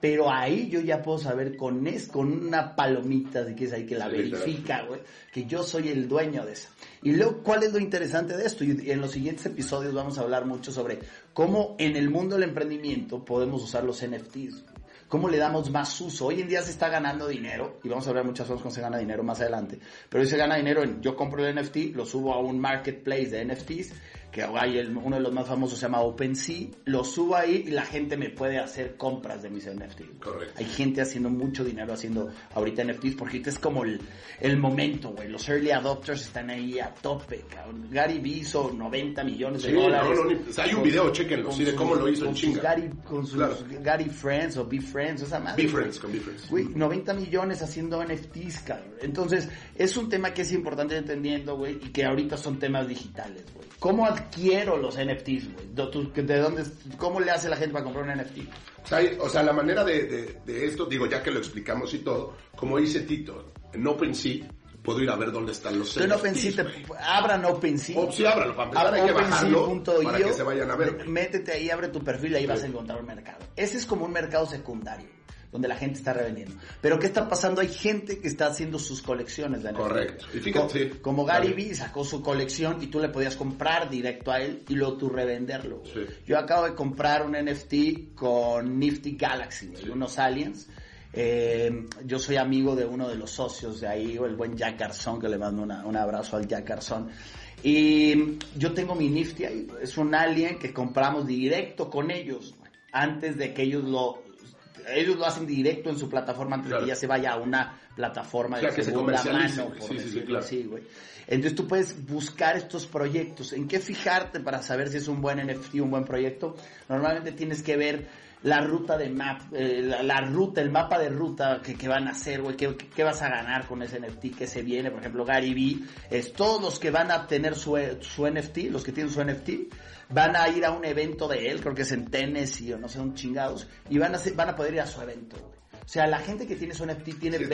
Speaker 1: Pero ahí yo ya puedo saber con es, con una palomita, si quieres ahí que la verifica, güey, que yo soy el dueño de esa. Y luego, ¿cuál es lo interesante de esto? Y en los siguientes episodios vamos a hablar mucho sobre cómo en el mundo del emprendimiento podemos usar los NFTs. ¿Cómo le damos más uso? Hoy en día se está ganando dinero, y vamos a hablar muchas cosas cómo se gana dinero más adelante, pero hoy se gana dinero en, yo compro el NFT, lo subo a un marketplace de NFTs, que hay el- uno de los más famosos se llama OpenSea, lo subo ahí y la gente me puede hacer compras de mis NFTs.
Speaker 2: Correcto.
Speaker 1: Hay gente haciendo mucho dinero haciendo ahorita NFTs porque ahorita es como el, el momento, güey. Los early adopters están ahí a tope, cabrón. Gary Vee hizo 90 millones de
Speaker 2: Sí,
Speaker 1: dólares.
Speaker 2: no, no, ni- o sea, hay un video,
Speaker 1: con
Speaker 2: sí, de cómo lo hizo en chinga.
Speaker 1: Gary, con sus
Speaker 2: Claro.
Speaker 1: Gary Friends o Be Friends, esa madre.
Speaker 2: Be friends, con Be friends.
Speaker 1: Güey, 90 millones haciendo NFTs, cabrón. Entonces, es un tema que es importante entendiendo, güey, y que ahorita son temas digitales, güey. ¿Cómo adquiero los NFTs, güey? ¿De tú- ¿De dónde, cómo le hace la gente para comprar un NFT?
Speaker 2: O sea, o sea, la manera de, de- de esto, digo, ya que lo explicamos y todo, como dice Tito, en OpenSea puedo ir a ver dónde están los
Speaker 1: Tú en
Speaker 2: NFTs,
Speaker 1: OpenSea, te- abran OpenSea.
Speaker 2: O sí, ábralo, para empezar hay que bajarlo para que se vayan a ver.
Speaker 1: Métete ahí, abre tu perfil y ahí
Speaker 2: Sí.
Speaker 1: vas a encontrar un mercado. Ese es como un mercado secundario, donde la gente está revendiendo. Pero ¿qué está pasando? Hay gente que está haciendo sus colecciones de NFT.
Speaker 2: Correcto. Y fíjate.
Speaker 1: Como Gary. Vee sacó su colección y tú le podías comprar directo a él y luego tú revenderlo.
Speaker 2: Sí.
Speaker 1: Yo acabo de comprar un NFT con Nifty Galaxy,
Speaker 2: Sí.
Speaker 1: unos aliens. Eh, yo soy amigo de uno de los socios de ahí, el buen Jack Garzón, que le mando una- un abrazo al Jack Garzón. Y yo tengo mi Nifty ahí, es un alien que compramos directo con ellos, antes de que ellos lo... Ellos lo hacen directo en su plataforma antes
Speaker 2: Claro.
Speaker 1: de que ya se vaya a una plataforma de
Speaker 2: que se
Speaker 1: segunda mano, por
Speaker 2: Sí, sí, sí,
Speaker 1: decirlo
Speaker 2: claro.
Speaker 1: así, güey. Entonces tú puedes buscar estos proyectos. ¿En qué fijarte para saber si es un buen NFT, un buen proyecto? Normalmente tienes que ver la ruta de map, eh, la, la ruta, el mapa de ruta que, que van a hacer, güey, qué, qué vas a ganar con ese NFT que se viene. Por ejemplo, Gary Vee, es todos los que van a tener su, su NFT, los que tienen su NFT, van a ir a un evento de él, creo que es en Tennessee o no sé, un chingados, y van a, ser- van a poder ir a su evento, güey. O sea, la gente que tiene su NFT tiene,
Speaker 2: Sí,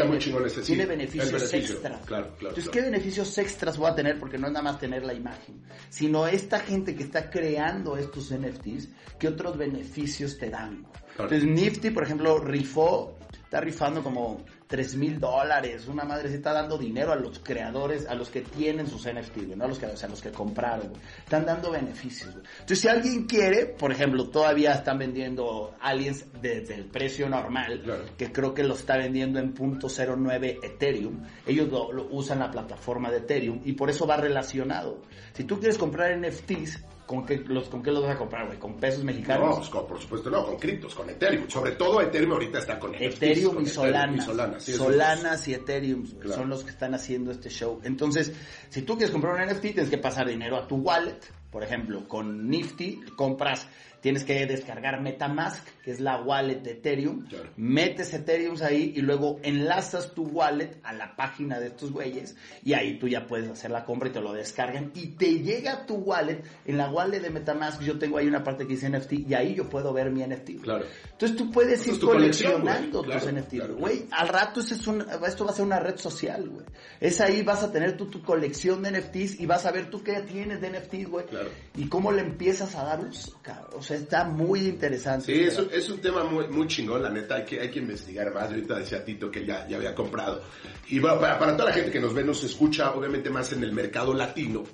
Speaker 1: tiene beneficios
Speaker 2: beneficio,
Speaker 1: extras.
Speaker 2: claro, claro,
Speaker 1: Entonces,
Speaker 2: claro.
Speaker 1: ¿qué beneficios extras voy a tener? Porque no es nada más tener la imagen, sino esta gente que está creando estos NFTs, ¿qué otros beneficios te dan? Entonces, Nifty, por ejemplo, rifó, está rifando como 3 mil dólares, una madre se está dando dinero a los creadores, a los que tienen sus NFTs, güey, no a los que, o sea, a los que compraron, güey. están dando beneficios. güey. Entonces, si alguien quiere, por ejemplo, todavía están vendiendo aliens desde el precio normal,
Speaker 2: Claro.
Speaker 1: que creo que lo está vendiendo en .09 Ethereum. Ellos lo, lo usan la plataforma de Ethereum y por eso va relacionado. Si tú quieres comprar NFTs, ¿con qué los, con qué los vas a comprar, güey? ¿Con pesos
Speaker 2: No,
Speaker 1: mexicanos?
Speaker 2: pues, con- por supuesto no, con criptos, con Ethereum. Sobre todo Ethereum ahorita está con
Speaker 1: Ethereum
Speaker 2: con
Speaker 1: y Solana.
Speaker 2: y Solana, sí,
Speaker 1: Solanas y Ethereum
Speaker 2: Claro.
Speaker 1: son los que están haciendo este show. Entonces, si tú quieres comprar un NFT, tienes que pasar dinero a tu wallet. Por ejemplo, con Nifty compras, tienes que descargar Metamask, que es la wallet de Ethereum,
Speaker 2: Claro.
Speaker 1: metes Ethereum ahí y luego enlazas tu wallet a la página de estos güeyes y ahí tú ya puedes hacer la compra y te lo descargan y te llega tu wallet, en la wallet de Metamask yo tengo ahí una parte que dice NFT y ahí yo puedo ver mi NFT.
Speaker 2: Claro.
Speaker 1: Entonces tú puedes ir
Speaker 2: tu
Speaker 1: coleccionando
Speaker 2: güey. Claro,
Speaker 1: tus NFTs. Güey, al rato ese es un, esto va a ser una red social, güey. Es ahí vas a tener tú tu colección de NFTs y vas a ver tú qué tienes de NFTs, güey.
Speaker 2: Claro.
Speaker 1: Y cómo le empiezas a dar uso, cabrón. O sea, está muy interesante.
Speaker 2: Sí, es un, es un tema muy, muy chingón, la neta, hay que, hay que investigar más. Ahorita decía Tito que ya, ya había comprado. Y bueno, para, para toda la gente que nos ve, nos escucha, obviamente más en el mercado latino.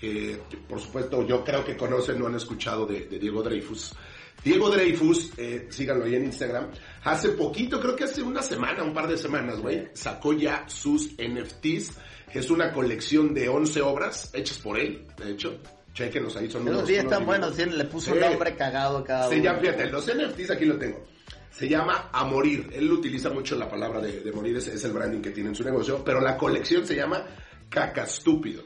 Speaker 2: eh, por supuesto, yo creo que conocen, no han escuchado de, de Diego Dreyfus. Diego Dreyfus, eh, síganlo ahí en Instagram, hace poquito, creo que hace una semana, un par de semanas, güey, sacó ya sus NFTs. Es una colección de 11 obras hechas por él, de hecho. Chequenos ahí, son
Speaker 1: Los
Speaker 2: unos-
Speaker 1: días están buenos, le puso un nombre cagado a cada
Speaker 2: Se
Speaker 1: uno.
Speaker 2: llama, fíjate, los NFTs aquí lo tengo. Se llama A Morir. Él utiliza mucho la palabra de, de morir, es, es el branding que tiene en su negocio, pero la colección se llama Cacastúpido.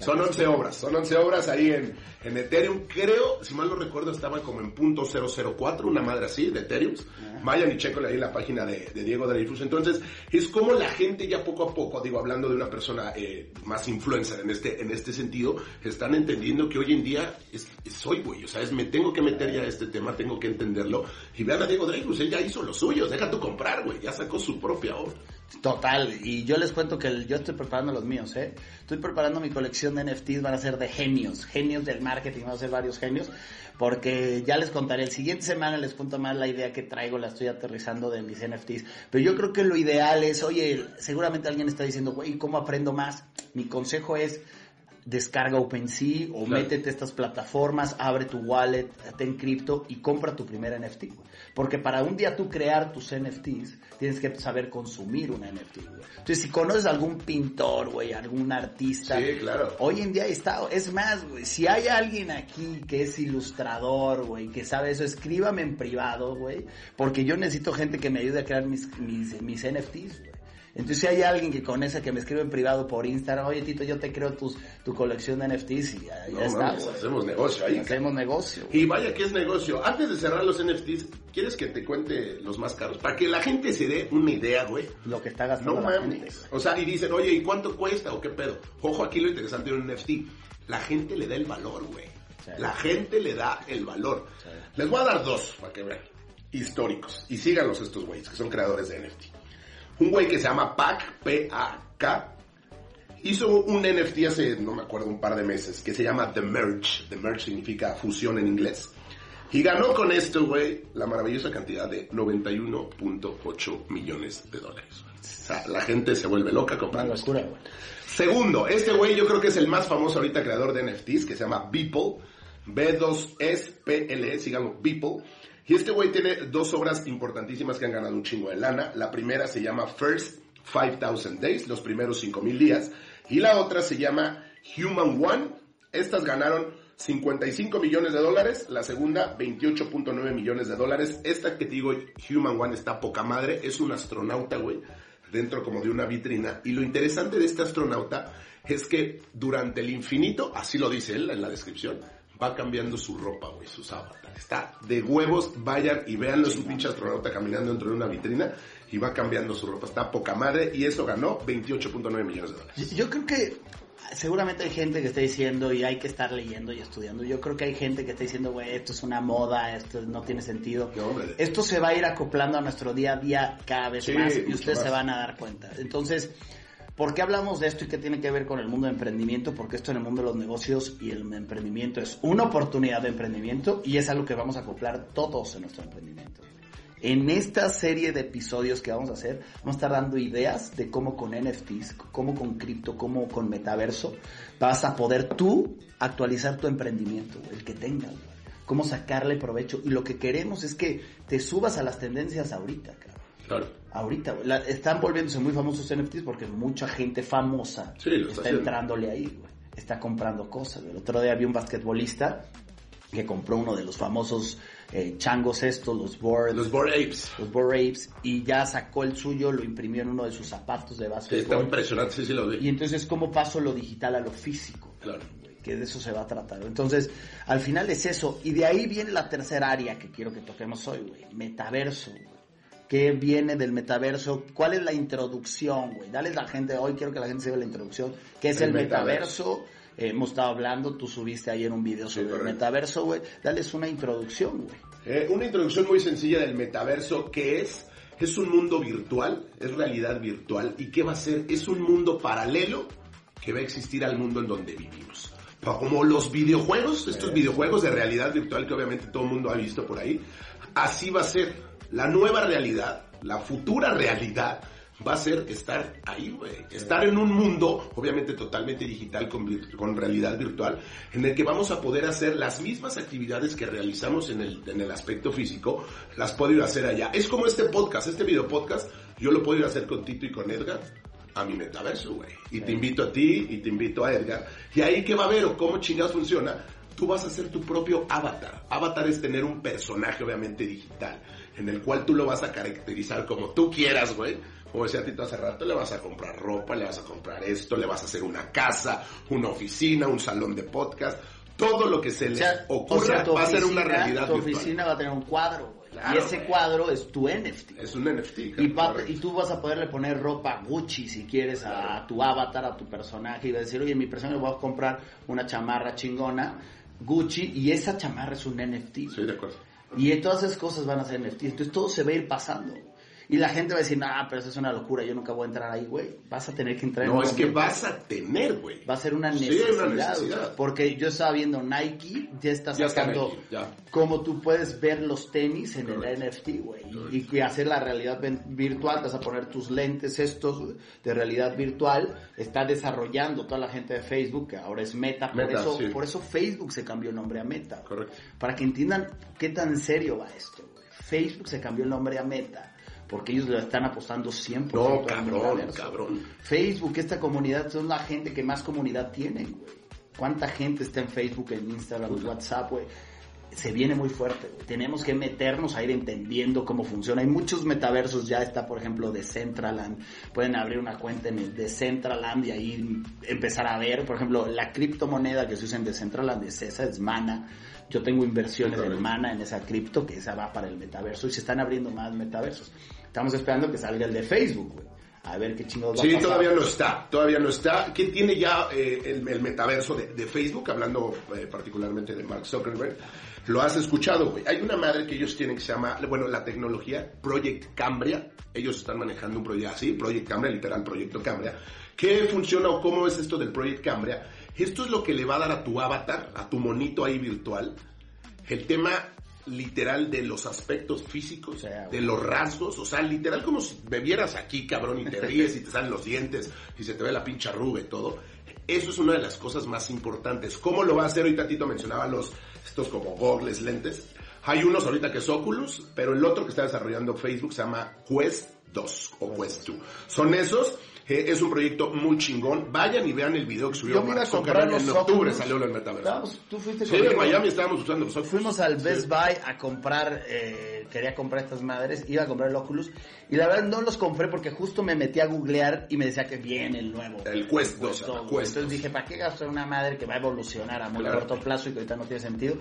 Speaker 2: Son 11 obras, son 11 obras ahí en, en Ethereum. Creo, si mal no recuerdo, estaban como en punto .004, una madre así, de Ethereum. Vayan y chequen ahí la página de, de Diego Dreyfus. Entonces, es como la gente ya poco a poco, digo, hablando de una persona eh, más influencer en este, en este sentido, están entendiendo que hoy en día es soy, güey. O sea, es, me tengo que meter ya a este tema, tengo que entenderlo. Y vean a Diego Dreyfus, él ya hizo lo suyo, deja tu comprar, güey. Ya sacó su propia obra.
Speaker 1: Total, y yo les cuento que yo estoy preparando los míos, ¿eh? Estoy preparando mi colección de NFTs, van a ser de genios, genios del marketing, van a ser varios genios, porque ya les contaré, el siguiente semana les cuento más la idea que traigo, la estoy aterrizando de mis NFTs, pero yo creo que lo ideal es, oye, seguramente alguien está diciendo, güey, ¿cómo aprendo más? Mi consejo es, descarga OpenSea o
Speaker 2: Claro.
Speaker 1: métete a estas plataformas, abre tu wallet, ten cripto y compra tu primer NFT. güey. Porque para un día tú crear tus NFTs, tienes que saber consumir un NFT. güey. Entonces, si conoces a algún pintor, güey, algún artista,
Speaker 2: Sí, claro.
Speaker 1: hoy en día está, es más, güey, si hay alguien aquí que es ilustrador, güey, que sabe eso, escríbame en privado, güey, porque yo necesito gente que me ayude a crear mis, mis, mis NFTs. Entonces, si hay alguien que con esa que me escribe en privado por Instagram, oye Tito, yo te creo tus, tu colección de NFTs y ya, ya
Speaker 2: No,
Speaker 1: está,
Speaker 2: mames, hacemos negocio ahí.
Speaker 1: Hacemos negocio.
Speaker 2: Y vaya que es negocio. Antes de cerrar los NFTs, ¿quieres que te cuente los más caros? Para que la gente se dé una idea, güey.
Speaker 1: Lo que está gastando
Speaker 2: No
Speaker 1: la gente.
Speaker 2: mames. O sea, y dicen, oye, ¿y cuánto cuesta o qué pedo? Ojo, aquí lo interesante de un NFT. La gente le da el valor, güey.
Speaker 1: Sí.
Speaker 2: La gente le da el valor.
Speaker 1: Sí.
Speaker 2: Les voy a dar dos, para que vean. Históricos. Y síganlos estos güeyes, que son creadores de NFT. Un güey que se llama Pac, P-A-K, hizo un NFT hace, no me acuerdo, un par de meses, que se llama The Merge. The Merge significa fusión en inglés. Y ganó con esto, güey, la maravillosa cantidad de 91.8 millones de dólares. O sea, la gente se vuelve loca comprando
Speaker 1: locura, güey.
Speaker 2: Segundo, este güey yo creo que es el más famoso ahorita creador de NFTs, que se llama Beeple. B2SPLE, síganlo, Beeple. Y este güey tiene dos obras importantísimas que han ganado un chingo de lana. La primera se llama First 5000 Days, los primeros 5000 días. Y la otra se llama Human One. Estas ganaron 55 millones de dólares, la segunda 28.9 millones de dólares. Esta que te digo, Human One, está poca madre, es un astronauta, güey, dentro como de una vitrina. Y lo interesante de este astronauta es que durante el infinito, así lo dice él en la descripción, va cambiando su ropa, güey, sus avatares. Está de huevos, vayan y veanlo, es un pinche astronauta caminando dentro de una vitrina y va cambiando su ropa. Está poca madre y eso ganó 28.9 millones de dólares.
Speaker 1: Yo, creo que seguramente hay gente que está diciendo y hay que estar leyendo y estudiando. Yo creo que hay gente que está diciendo, güey, esto es una moda, esto no tiene sentido.
Speaker 2: No.
Speaker 1: Esto se va a ir acoplando a nuestro día a día cada vez
Speaker 2: Sí,
Speaker 1: más y ustedes se van a dar cuenta. Entonces, ¿por qué hablamos de esto y qué tiene que ver con el mundo de emprendimiento? Porque esto en el mundo de los negocios y el emprendimiento es una oportunidad de emprendimiento y es algo que vamos a acoplar todos en nuestro emprendimiento. En esta serie de episodios que vamos a hacer, vamos a estar dando ideas de cómo con NFTs, cómo con cripto, cómo con metaverso, vas a poder tú actualizar tu emprendimiento, el que tengas, cómo sacarle provecho. Y lo que queremos es que te subas a las tendencias ahorita.
Speaker 2: Claro.
Speaker 1: Ahorita, güey. La- están volviéndose muy famosos NFTs porque mucha gente famosa
Speaker 2: Sí, está
Speaker 1: entrándole ahí, güey. Está comprando cosas. güey. El otro día vi un basquetbolista que compró uno de los famosos eh, changos estos, los boards,
Speaker 2: Los
Speaker 1: los,
Speaker 2: Bored Apes.
Speaker 1: Apes, y ya sacó el suyo, lo imprimió en uno de sus zapatos de
Speaker 2: Sí, está impresionante, sí, sí lo vi.
Speaker 1: y entonces, ¿cómo paso lo digital a lo físico?
Speaker 2: Claro.
Speaker 1: que de eso se va a tratar. Entonces, al final es eso. Y de ahí viene la tercera área que quiero que toquemos hoy, güey. Metaverso, güey. ¿Qué viene del metaverso? ¿Cuál es la introducción, güey? Dale a la gente, hoy quiero que la gente se vea la introducción. ¿Qué es el, metaverso? Eh, hemos estado hablando, tú subiste ayer un video sobre el metaverso, güey. Dales una introducción, güey.
Speaker 2: Eh, una introducción muy sencilla del metaverso, que es, es un mundo virtual, es realidad virtual. ¿Y qué va a ser? Es un mundo paralelo que va a existir al mundo en donde vivimos. Como los videojuegos, estos videojuegos de realidad virtual que obviamente todo el mundo ha visto por ahí, así va a ser la nueva realidad, la futura realidad, va a ser estar ahí, güey. Estar en un mundo, obviamente totalmente digital, con, realidad virtual, en el que vamos a poder hacer las mismas actividades que realizamos en el, en el aspecto físico, las puedo ir a hacer allá. Es como este podcast, este video podcast, yo lo puedo ir a hacer con Tito y con Edgar a mi metaverso, güey. Y te invito a ti y te invito a Edgar. Y ahí que va a ver o cómo chingados funciona, tú vas a ser tu propio avatar. Avatar es tener un personaje, obviamente, digital en el cual tú lo vas a caracterizar como tú quieras, güey. Como decía Tito hace rato, le vas a comprar ropa, le vas a comprar esto, le vas a hacer una casa, una oficina, un salón de podcast. Todo lo que se le ocurra va a ser una realidad
Speaker 1: Tu oficina va a tener un cuadro, güey. y ese cuadro es tu NFT.
Speaker 2: Es un NFT.
Speaker 1: Y, y, tú vas a poderle poner ropa Gucci si quieres a, tu avatar, a tu personaje. Y vas a decir, oye, mi personaje voy a comprar una chamarra chingona Gucci y esa chamarra es un NFT.
Speaker 2: Sí, de acuerdo.
Speaker 1: Y todas esas cosas van a ser NFT. Entonces todo se va a ir pasando. Y la gente va a decir, ah, pero eso es una locura, yo nunca voy a entrar ahí, güey. Vas a tener que entrar
Speaker 2: No, es que vas a tener, güey.
Speaker 1: Va a ser una necesidad. Porque yo estaba viendo Nike, ya está sacando cómo tú puedes ver los tenis en el NFT, güey. Y, hacer la realidad virtual, vas a poner tus lentes estos de realidad virtual. Está desarrollando toda la gente de Facebook, que ahora es Meta. Por, eso, por eso Facebook se cambió el nombre a Meta.
Speaker 2: Correcto.
Speaker 1: Para que entiendan qué tan serio va esto, güey. Facebook se cambió el nombre a Meta porque ellos le están apostando 100%
Speaker 2: no, cabrón, cabrón.
Speaker 1: Facebook, esta comunidad, son la gente que más comunidad tienen, güey. ¿Cuánta gente está en Facebook, en Instagram, en WhatsApp, güey? Se viene muy fuerte, güey. Tenemos que meternos a ir entendiendo cómo funciona. Hay muchos metaversos, ya está, por ejemplo, de Centraland. Pueden abrir una cuenta en el de Centraland y ahí empezar a ver, por ejemplo, la criptomoneda que se usa en Decentraland es esa, es Mana. Yo tengo inversiones en Mana, en esa cripto, que esa va para el metaverso y se están abriendo más metaversos. Estamos esperando que salga el de Facebook, güey. A ver qué chingados va
Speaker 2: sí, a pasar. todavía no está, todavía no está. ¿Quién tiene ya eh, el, metaverso de, Facebook? Hablando eh, particularmente de Mark Zuckerberg. Lo has escuchado, güey. Hay una madre que ellos tienen que se llama, bueno, la tecnología Project Cambria. Ellos están manejando un proyecto así, Project Cambria, literal, Proyecto Cambria. ¿Qué funciona o cómo es esto del Project Cambria? Esto es lo que le va a dar a tu avatar, a tu monito ahí virtual, el tema literal de los aspectos físicos, de los rasgos, o sea, literal como si bebieras aquí, cabrón, y te ríes y te salen los dientes y se te ve la pincha arruga y todo. Eso es una de las cosas más importantes. ¿Cómo lo va a hacer? Ahorita Tito mencionaba los, estos como gogles, lentes. Hay unos ahorita que es Oculus, pero el otro que está desarrollando Facebook se llama Quest 2 o Quest 2. Son esos es un proyecto muy chingón. Vayan y vean el video que subió
Speaker 1: Yo Mark Zuckerberg.
Speaker 2: En octubre salió el metaverso.
Speaker 1: tú fuiste
Speaker 2: sí, en Miami estábamos usando
Speaker 1: los Fuimos al Best Buy a comprar, eh, quería comprar estas madres, iba a comprar el Oculus. Y la verdad no los compré porque justo me metí a googlear y me decía que viene el nuevo.
Speaker 2: El Quest 2.
Speaker 1: Entonces dije, ¿para qué gastar una madre que va a evolucionar a muy corto plazo y que ahorita no tiene sentido?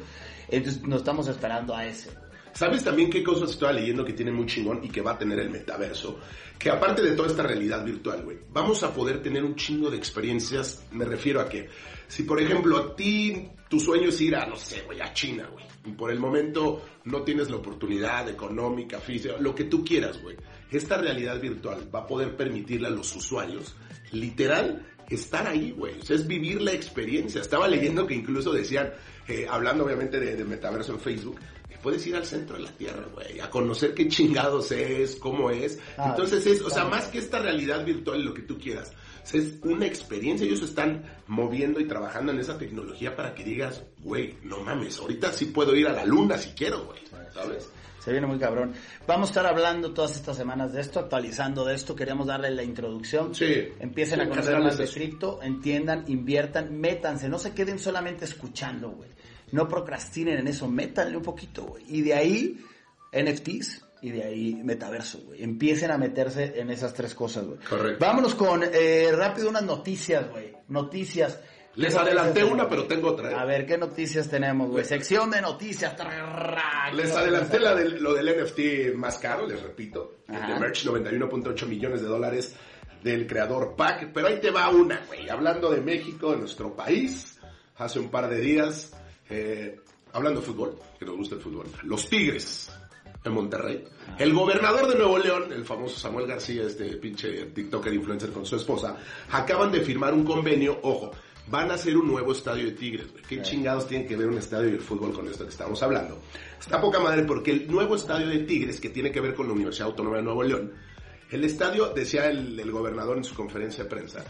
Speaker 1: Entonces nos estamos esperando a ese.
Speaker 2: ¿Sabes también qué cosas estaba leyendo que tiene muy chingón y que va a tener el metaverso? Que aparte de toda esta realidad virtual, güey, vamos a poder tener un chingo de experiencias. Me refiero a que, si por ejemplo a ti tu sueño es ir a, no sé, güey, a China, güey, y por el momento no tienes la oportunidad económica, física, lo que tú quieras, güey, esta realidad virtual va a poder permitirle a los usuarios, literal, estar ahí, güey. O sea, es vivir la experiencia. Estaba leyendo que incluso decían, eh, hablando obviamente de, de, metaverso en Facebook, puedes ir al centro de la Tierra, güey, a conocer qué chingados es, cómo es. Ah, Entonces es, o sea, más que esta realidad virtual, lo que tú quieras, es una experiencia. Ellos están moviendo y trabajando en esa tecnología para que digas, güey, no mames, ahorita sí puedo ir a la luna si quiero, güey, ¿sabes?
Speaker 1: Se viene muy cabrón. Vamos a estar hablando todas estas semanas de esto, actualizando de esto. Queríamos darle la introducción.
Speaker 2: Sí.
Speaker 1: Empiecen a conocer más de cripto, entiendan, inviertan, métanse. No se queden solamente escuchando, güey no procrastinen en eso, métanle un poquito, güey. Y de ahí, NFTs, y de ahí metaverso, güey. Empiecen a meterse en esas tres cosas, güey.
Speaker 2: Correcto.
Speaker 1: Vámonos con eh, rápido unas noticias, güey. Noticias.
Speaker 2: Les adelanté una, pero tengo otra. ¿eh?
Speaker 1: A ver, ¿qué noticias tenemos, güey? Sección de noticias.
Speaker 2: Les adelanté la del, lo del NFT más caro, les repito. El de Merch, 91.8 millones de dólares del creador Pac. Pero ahí te va una, güey. Hablando de México, de nuestro país, hace un par de días, eh, hablando de fútbol, que nos gusta el fútbol. Los Tigres en Monterrey. El gobernador de Nuevo León, el famoso Samuel García, este pinche TikToker influencer con su esposa, acaban de firmar un convenio, ojo, van a hacer un nuevo estadio de Tigres. ¿Qué chingados tiene que ver un estadio de fútbol con esto que estamos hablando? Está poca madre porque el nuevo estadio de Tigres, que tiene que ver con la Universidad Autónoma de Nuevo León, el estadio, decía el, gobernador en su conferencia de prensa,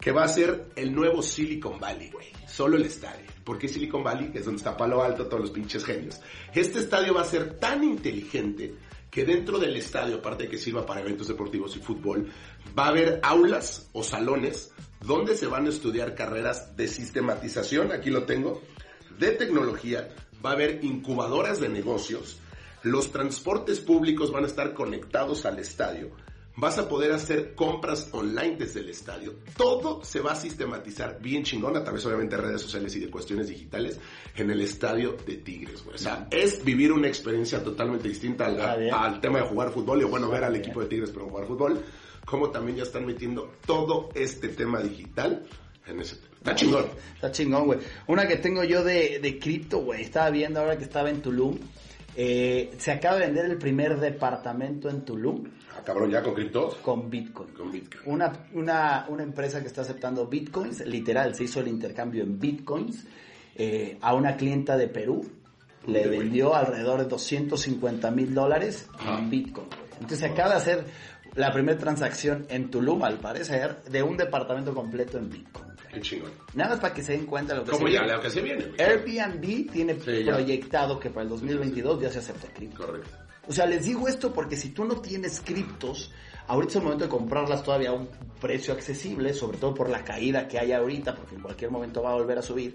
Speaker 2: que va a ser el nuevo Silicon Valley, güey. Solo el estadio. ¿Por qué Silicon Valley? Es donde está Palo Alto, todos los pinches genios. Este estadio va a ser tan inteligente que dentro del estadio, aparte de que sirva para eventos deportivos y fútbol, va a haber aulas o salones donde se van a estudiar carreras de sistematización, aquí lo tengo, de tecnología, va a haber incubadoras de negocios, los transportes públicos van a estar conectados al estadio, vas a poder hacer compras online desde el estadio. Todo se va a sistematizar bien chingón a través obviamente de redes sociales y de cuestiones digitales en el estadio de Tigres, güey. O sea, es vivir una experiencia totalmente distinta al, al tema de jugar fútbol y bueno, ver al equipo de Tigres pero jugar fútbol, como también ya están metiendo todo este tema digital en ese tema. Está chingón.
Speaker 1: Está chingón, güey. Una que tengo yo de, de cripto, güey. Estaba viendo ahora que estaba en Tulum. Eh, se acaba de vender el primer departamento en Tulum.
Speaker 2: Ah, cabrón, ya con criptos.
Speaker 1: Con Bitcoin.
Speaker 2: Con Bitcoin.
Speaker 1: Una, una, una empresa que está aceptando Bitcoins, literal, se hizo el intercambio en Bitcoins eh, a una clienta de Perú. Le vendió
Speaker 2: bueno.
Speaker 1: alrededor de 250 mil dólares
Speaker 2: Ajá.
Speaker 1: en Bitcoin. Entonces se acaba de hacer la primera transacción en Tulum, al parecer, de un departamento completo en Bitcoin.
Speaker 2: Qué chingón.
Speaker 1: Nada más para que se den cuenta lo que
Speaker 2: Como
Speaker 1: se
Speaker 2: ya,
Speaker 1: viene.
Speaker 2: lo que se viene. güey.
Speaker 1: Airbnb tiene
Speaker 2: Sí,
Speaker 1: proyectado que para el 2022 ya se acepta cripto.
Speaker 2: Correcto.
Speaker 1: O sea, les digo esto porque si tú no tienes criptos, ahorita es el momento de comprarlas todavía a un precio accesible, sobre todo por la caída que hay ahorita, porque en cualquier momento va a volver a subir.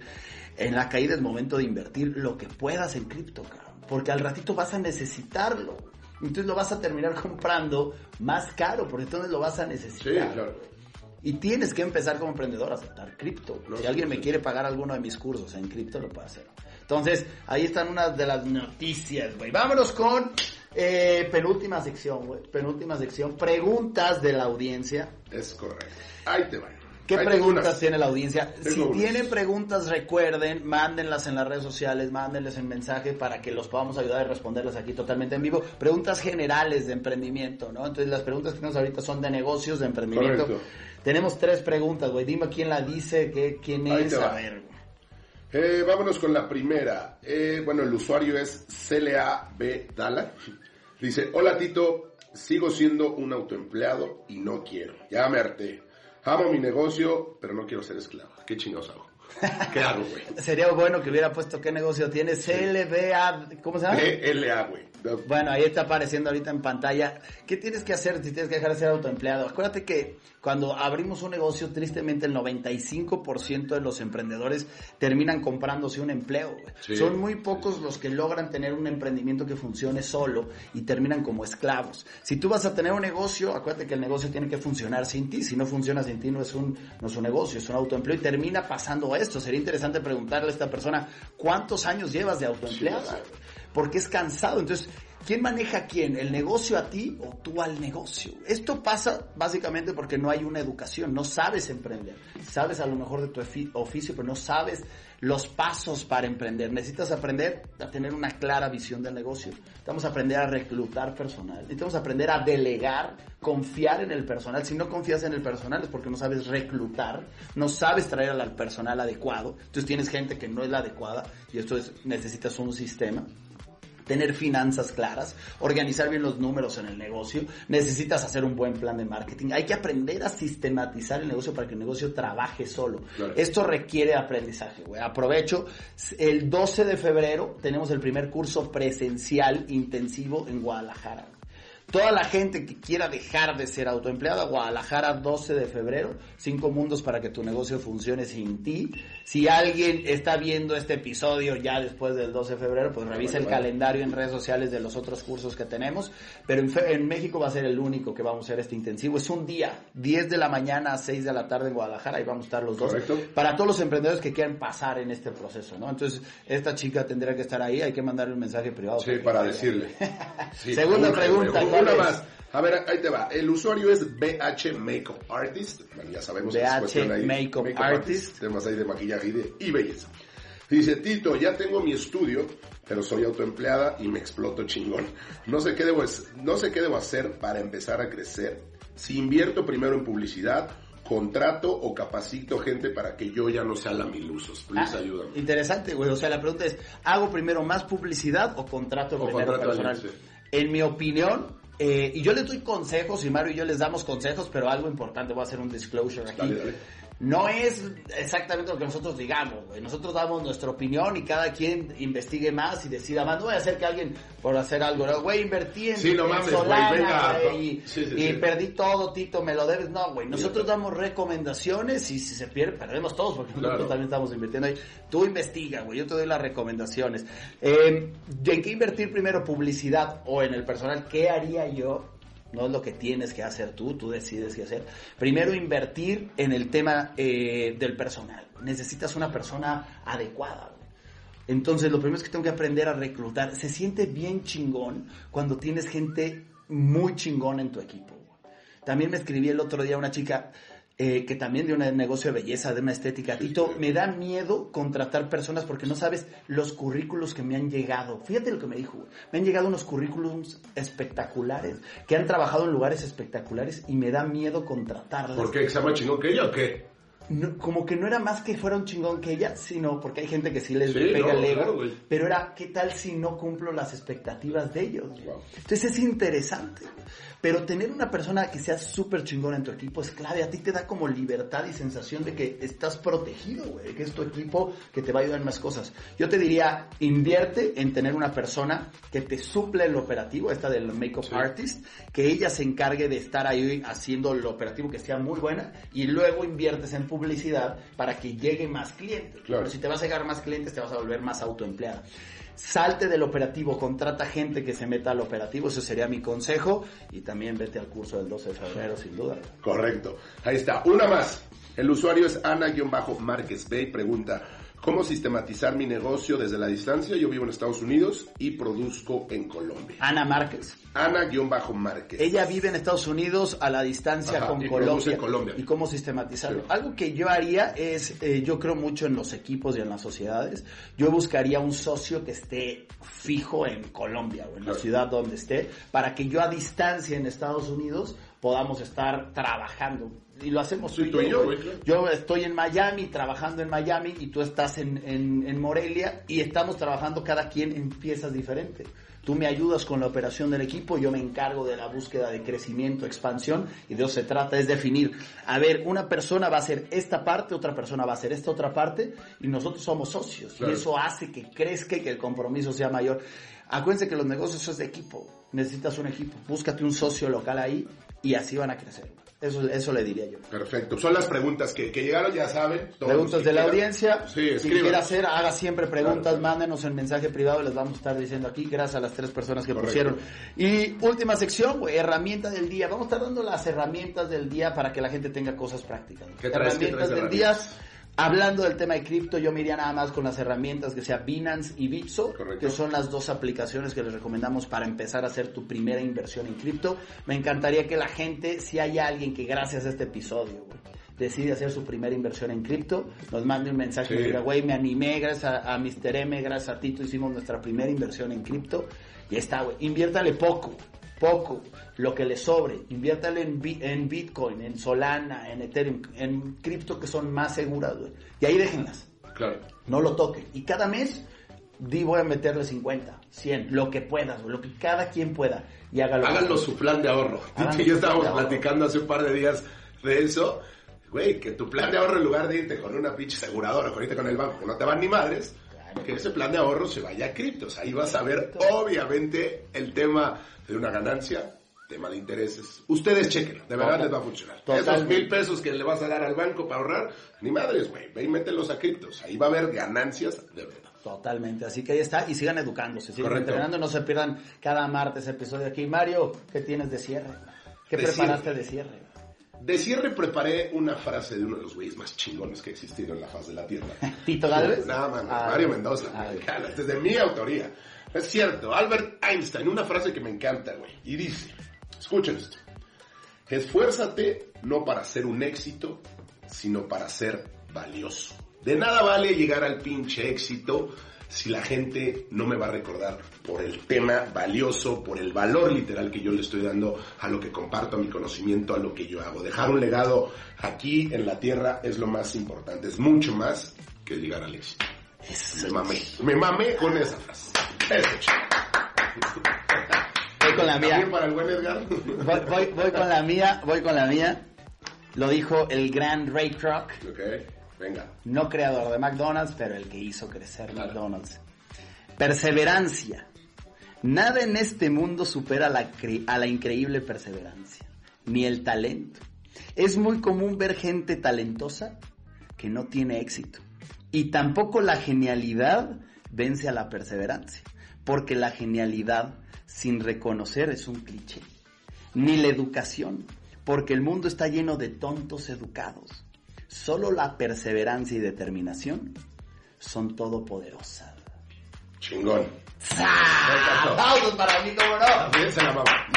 Speaker 1: En la caída es momento de invertir lo que puedas en cripto, porque al ratito vas a necesitarlo. Entonces lo vas a terminar comprando más caro, porque entonces lo vas a
Speaker 2: Sí,
Speaker 1: necesitar.
Speaker 2: claro.
Speaker 1: Y tienes que empezar como emprendedor a aceptar cripto.
Speaker 2: No,
Speaker 1: si
Speaker 2: sí,
Speaker 1: alguien
Speaker 2: sí.
Speaker 1: me quiere pagar alguno de mis cursos en cripto, lo puede hacer. Entonces, ahí están unas de las noticias, güey. Vámonos con eh, penúltima sección, güey. Penúltima sección. Preguntas de la audiencia.
Speaker 2: Es correcto. Ahí te va.
Speaker 1: ¿Qué preguntas tiene la audiencia?
Speaker 2: Tengo
Speaker 1: si
Speaker 2: unas.
Speaker 1: tienen preguntas, recuerden, mándenlas en las redes sociales, mándenles en mensaje para que los podamos ayudar a responderlas aquí totalmente en vivo. Preguntas generales de emprendimiento, ¿no? Entonces, las preguntas que tenemos ahorita son de negocios, de emprendimiento.
Speaker 2: Correcto.
Speaker 1: Tenemos tres preguntas, güey. Dime quién la dice, qué, quién
Speaker 2: Ahí
Speaker 1: es. A ver, güey.
Speaker 2: Eh, vámonos con la primera. Eh, bueno, el usuario es CLAB Dala. Dice, hola Tito, sigo siendo un autoempleado y no quiero. Ya me harté. Amo mi negocio, pero no quiero ser esclavo. ¿Qué chingados hago? [laughs] ¿Qué hago, güey?
Speaker 1: Sería bueno que hubiera puesto qué negocio tiene. CLBA, ¿cómo se llama?
Speaker 2: CLA, güey.
Speaker 1: Bueno, ahí está apareciendo ahorita en pantalla. ¿Qué tienes que hacer si tienes que dejar de ser autoempleado? Acuérdate que cuando abrimos un negocio, tristemente el 95% de los emprendedores terminan comprándose un empleo.
Speaker 2: Sí.
Speaker 1: Son muy pocos los que logran tener un emprendimiento que funcione solo y terminan como esclavos. Si tú vas a tener un negocio, acuérdate que el negocio tiene que funcionar sin ti. Si no funciona sin ti, no es un, no es un negocio, es un autoempleo y termina pasando esto. Sería interesante preguntarle a esta persona, ¿cuántos años llevas de
Speaker 2: sí.
Speaker 1: Porque es cansado. Entonces, ¿quién maneja a quién? ¿El negocio a ti o tú al negocio? Esto pasa básicamente porque no hay una educación, no sabes emprender. Sabes a lo mejor de tu oficio, pero no sabes los pasos para emprender. Necesitas aprender a tener una clara visión del negocio. Necesitamos aprender a reclutar personal. Necesitamos aprender a delegar, confiar en el personal. Si no confías en el personal es porque no sabes reclutar, no sabes traer al personal adecuado. Entonces tienes gente que no es la adecuada y esto es, necesitas un sistema tener finanzas claras, organizar bien los números en el negocio, necesitas hacer un buen plan de marketing, hay que aprender a sistematizar el negocio para que el negocio trabaje solo.
Speaker 2: Claro.
Speaker 1: Esto requiere aprendizaje, güey. Aprovecho, el 12 de febrero tenemos el primer curso presencial intensivo en Guadalajara. Toda la gente que quiera dejar de ser autoempleada, Guadalajara 12 de febrero, cinco mundos para que tu negocio funcione sin ti. Si alguien está viendo este episodio ya después del 12 de febrero, pues revisa el calendario en redes sociales de los otros cursos que tenemos. Pero en, en, México va a ser el único que vamos a hacer este intensivo. Es un día, 10 de la mañana a 6 de la tarde en Guadalajara, y vamos a estar los dos.
Speaker 2: Correcto.
Speaker 1: Para todos los emprendedores que quieran pasar en este proceso, ¿no? Entonces, esta chica tendría que estar ahí, hay que mandarle un mensaje privado.
Speaker 2: Sí, para decirle. [laughs]
Speaker 1: Sí, Segunda pregunta.
Speaker 2: Una, más. A ver, ahí te va. El usuario es BH Makeup Artist. Bueno, ya sabemos
Speaker 1: BH ahí, Makeup, Makeup Artist.
Speaker 2: Temas ahí de maquillaje y, de, y belleza. Dice, Tito, ya tengo mi estudio, pero soy autoempleada y me exploto chingón. No sé qué debo, no sé qué debo hacer para empezar a crecer. Si invierto primero en publicidad contrato o capacito gente para que yo ya no sea la milusos. Please, ah, ayúdame.
Speaker 1: Interesante, güey. O sea, la pregunta es, ¿hago primero más publicidad o contrato o primero contrato personal? Alguien, sí. En mi opinión, eh, y yo les doy consejos, y Mario y yo les damos consejos, pero algo importante, voy a hacer un disclosure aquí. Dale, dale no es exactamente lo que nosotros digamos, güey. Nosotros damos nuestra opinión y cada quien investigue más y decida más. No voy a hacer que alguien por hacer algo, ¿no? güey, invertí en,
Speaker 2: sí, no
Speaker 1: en
Speaker 2: mames,
Speaker 1: Solana,
Speaker 2: güey, venga,
Speaker 1: y,
Speaker 2: sí, sí,
Speaker 1: y
Speaker 2: sí.
Speaker 1: perdí todo, Tito, me lo debes. No, güey, nosotros damos recomendaciones y si se pierde, perdemos todos porque
Speaker 2: Claro.
Speaker 1: nosotros también estamos invirtiendo ahí. Tú investiga, güey, yo te doy las recomendaciones. Eh, ¿En qué invertir primero? ¿Publicidad o en el personal? ¿Qué haría yo? No es lo que tienes que hacer tú, tú decides qué hacer. Primero, invertir en el tema eh, del personal. Necesitas una persona adecuada. Entonces, lo primero es que tengo que aprender a reclutar. Se siente bien chingón cuando tienes gente muy chingón en tu equipo. También me escribí el otro día una chica eh, que también de un negocio de belleza, de una estética.
Speaker 2: Sí,
Speaker 1: Tito,
Speaker 2: sí.
Speaker 1: me da miedo contratar personas porque no sabes los currículos que me han llegado. Fíjate lo que me dijo. güey. Me han llegado unos currículums espectaculares, que han trabajado en lugares espectaculares y me da miedo contratarlas.
Speaker 2: ¿Por qué? ¿Que sea más chingón que ella o qué?
Speaker 1: No, como que no era más que fuera un chingón que ella, sino porque hay gente que sí les
Speaker 2: Sí,
Speaker 1: pega
Speaker 2: no,
Speaker 1: el ego,
Speaker 2: claro,
Speaker 1: pero era qué tal si no cumplo las expectativas de ellos.
Speaker 2: Wow.
Speaker 1: Entonces es interesante. Pero tener una persona que sea súper chingona en tu equipo es clave, a ti te da como libertad y sensación de que estás protegido, güey, que es tu equipo que te va a ayudar en más cosas. Yo te diría, invierte en tener una persona que te suple el operativo, esta del makeup
Speaker 2: Sí.
Speaker 1: artist, que ella se encargue de estar ahí haciendo el operativo que sea muy buena y luego inviertes en publicidad para que llegue más clientes.
Speaker 2: Claro.
Speaker 1: Pero si te vas a llegar más clientes, te vas a volver más autoempleada. Salte del operativo, contrata gente que se meta al operativo, ese sería mi consejo. Y también vete al curso del 12 de febrero, sin duda.
Speaker 2: Correcto. Ahí está. Una más. El usuario es Ana-Márquez B y pregunta, ¿cómo sistematizar mi negocio desde la distancia? Yo vivo en Estados Unidos y produzco en Colombia.
Speaker 1: Ana Márquez.
Speaker 2: Ana-Márquez.
Speaker 1: Ella vive en Estados Unidos a la distancia
Speaker 2: Ajá,
Speaker 1: con
Speaker 2: y
Speaker 1: Colombia.
Speaker 2: en Colombia.
Speaker 1: ¿Y cómo sistematizarlo?
Speaker 2: Sí.
Speaker 1: Algo que yo haría es, eh, yo creo mucho en los equipos y en las sociedades. Yo buscaría un socio que esté fijo en Colombia o en la ciudad donde esté, para que yo a distancia en Estados Unidos podamos estar trabajando. Y lo hacemos
Speaker 2: tú y yo,
Speaker 1: güey.
Speaker 2: güey, claro.
Speaker 1: Yo estoy en Miami, trabajando en Miami, y tú estás en, en, en Morelia, y estamos trabajando cada quien en piezas diferentes. Tú me ayudas con la operación del equipo, yo me encargo de la búsqueda de crecimiento, expansión, y de eso se trata, es definir, a ver, una persona va a hacer esta parte, otra persona va a hacer esta otra parte, y nosotros somos socios,
Speaker 2: Claro.
Speaker 1: y eso hace que crezca y que el compromiso sea mayor. Acuérdense que los negocios es de equipo, necesitas un equipo, búscate un socio local ahí, y así van a crecer. Eso, eso le diría yo.
Speaker 2: Perfecto. Son las preguntas que, que llegaron, ya saben.
Speaker 1: Preguntas de la audiencia.
Speaker 2: Sí,
Speaker 1: si quiere hacer, haga siempre preguntas,
Speaker 2: Claro.
Speaker 1: mándenos en mensaje privado, les vamos a estar diciendo aquí, gracias a las tres personas que
Speaker 2: Correcto.
Speaker 1: pusieron. Y última sección, güey, herramienta del día. Vamos a estar dando las herramientas del día para que la gente tenga cosas prácticas.
Speaker 2: ¿Qué traes? ¿Qué
Speaker 1: herramientas
Speaker 2: traes
Speaker 1: del día. Hablando del tema de cripto, yo me iría nada más con las herramientas que sea Binance y Bitso,
Speaker 2: Correcto.
Speaker 1: que son las dos aplicaciones que les recomendamos para empezar a hacer tu primera inversión en cripto. Me encantaría que la gente, si hay alguien que gracias a este episodio, güey, decide hacer su primera inversión en cripto, nos mande un mensaje
Speaker 2: Sí.
Speaker 1: y diga, güey, me animé, gracias a, a Mr. M, gracias a Tito, hicimos nuestra primera inversión en cripto. Y está, güey, inviértale poco, poco, lo que le sobre, inviértale en, en Bitcoin, en Solana, en Ethereum, en cripto que son más seguras, güey. Y ahí déjenlas,
Speaker 2: Claro.
Speaker 1: no lo toquen. Y cada mes, di voy a meterle 50, 100, lo que puedas, güey, lo que cada quien pueda. Y hágalo.
Speaker 2: Háganlo su plan de ahorro. [laughs]
Speaker 1: Su
Speaker 2: yo estábamos platicando hace un par de días de eso. Güey, que tu plan de ahorro en lugar de irte con una pinche aseguradora, con irte con el banco, que no te van ni madres,
Speaker 1: Claro.
Speaker 2: que ese plan de ahorro se vaya a criptos. Ahí vas a ver, obviamente, el tema de una ganancia tema de intereses. Ustedes chequen, de verdad les va a funcionar.
Speaker 1: Totalmente.
Speaker 2: Esos mil pesos que le vas a dar al banco para ahorrar, ni madres, güey, ve y mételos a criptos. Ahí va a haber ganancias de verdad.
Speaker 1: Totalmente, así que ahí está, y sigan educándose, sigan
Speaker 2: Correcto.
Speaker 1: entrenando, no se pierdan cada martes episodio aquí. Mario, ¿qué tienes de cierre? ¿Qué
Speaker 2: De
Speaker 1: preparaste
Speaker 2: cierre.
Speaker 1: de cierre?
Speaker 2: De cierre preparé una frase de uno de los güeyes más chingones que ha existido en la faz de la Tierra. [laughs]
Speaker 1: ¿Tito Galvez?
Speaker 2: No, man,
Speaker 1: Ah,
Speaker 2: Mario Mendoza.
Speaker 1: ah,
Speaker 2: este es de mi autoría. Es cierto, Albert Einstein, una frase que me encanta, güey. Y dice, escuchen esto. Esfuérzate no para ser un éxito, sino para ser valioso. De nada vale llegar al pinche éxito si la gente no me va a recordar por el tema valioso, por el valor literal que yo le estoy dando a lo que comparto, a mi conocimiento, a lo que yo hago. Dejar un legado aquí en la tierra es lo más importante, es mucho más que llegar al éxito. Me mamé, me mamé con esa frase. Eso.
Speaker 1: Voy con la mía.
Speaker 2: También para el buen Edgar.
Speaker 1: Voy, voy, voy con la mía, voy con la mía. Lo dijo el gran Ray Kroc,
Speaker 2: Ok, venga.
Speaker 1: no creador de McDonald's, pero el que hizo crecer
Speaker 2: Claro.
Speaker 1: McDonald's. Perseverancia. Nada en este mundo supera la a la increíble perseverancia, ni el talento. Es muy común ver gente talentosa que no tiene éxito. Y tampoco la genialidad vence a la perseverancia, porque la genialidad sin reconocer es un cliché. Ni la educación, porque el mundo está lleno de tontos educados. Solo la perseverancia y determinación son todopoderosas.
Speaker 2: Chingón.
Speaker 1: ¡Aplausos para mí, cómo no!
Speaker 2: También se la mamá.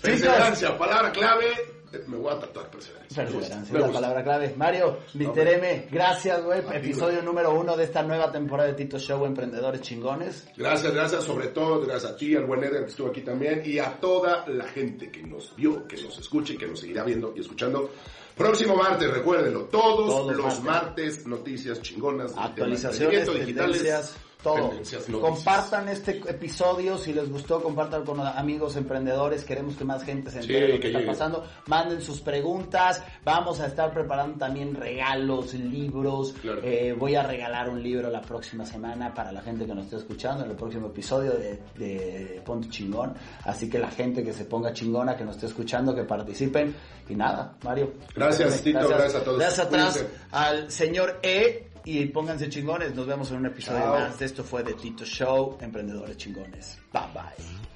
Speaker 2: Perseverancia, palabra clave. Me voy a tatuar perseverancia.
Speaker 1: Perseverancia, la palabra clave. Mario, Mr. M, gracias, güey. Episodio número uno de esta nueva temporada de Tito Show, Emprendedores Chingones.
Speaker 2: Gracias, gracias, sobre todo, gracias a ti, al buen Edgar que estuvo aquí también, y a toda la gente que nos vio, que nos escucha y que nos seguirá viendo y escuchando. Próximo martes, recuérdenlo, todos,
Speaker 1: Todos
Speaker 2: los
Speaker 1: martes.
Speaker 2: martes. noticias chingonas.
Speaker 1: Actualizaciones, tendencias, todo. Compartan este episodio, si les gustó, compartan con amigos emprendedores, queremos que más gente se entere
Speaker 2: Sí,
Speaker 1: de lo que,
Speaker 2: que
Speaker 1: está
Speaker 2: llegue.
Speaker 1: pasando. Manden sus preguntas, vamos a estar preparando también regalos, libros.
Speaker 2: Claro.
Speaker 1: Eh, voy a regalar un libro la próxima semana para la gente que nos esté escuchando, en el próximo episodio de, de Ponte Chingón. Así que la gente que se ponga chingona, que nos esté escuchando, que participen. Y nada, Mario.
Speaker 2: Gracias, Tito, gracias a todos.
Speaker 1: Gracias atrás
Speaker 2: Cuídense.
Speaker 1: al señor E y pónganse chingones. Nos vemos en un episodio
Speaker 2: Chao.
Speaker 1: más. Esto fue de Tito Show, Emprendedores Chingones. Bye bye.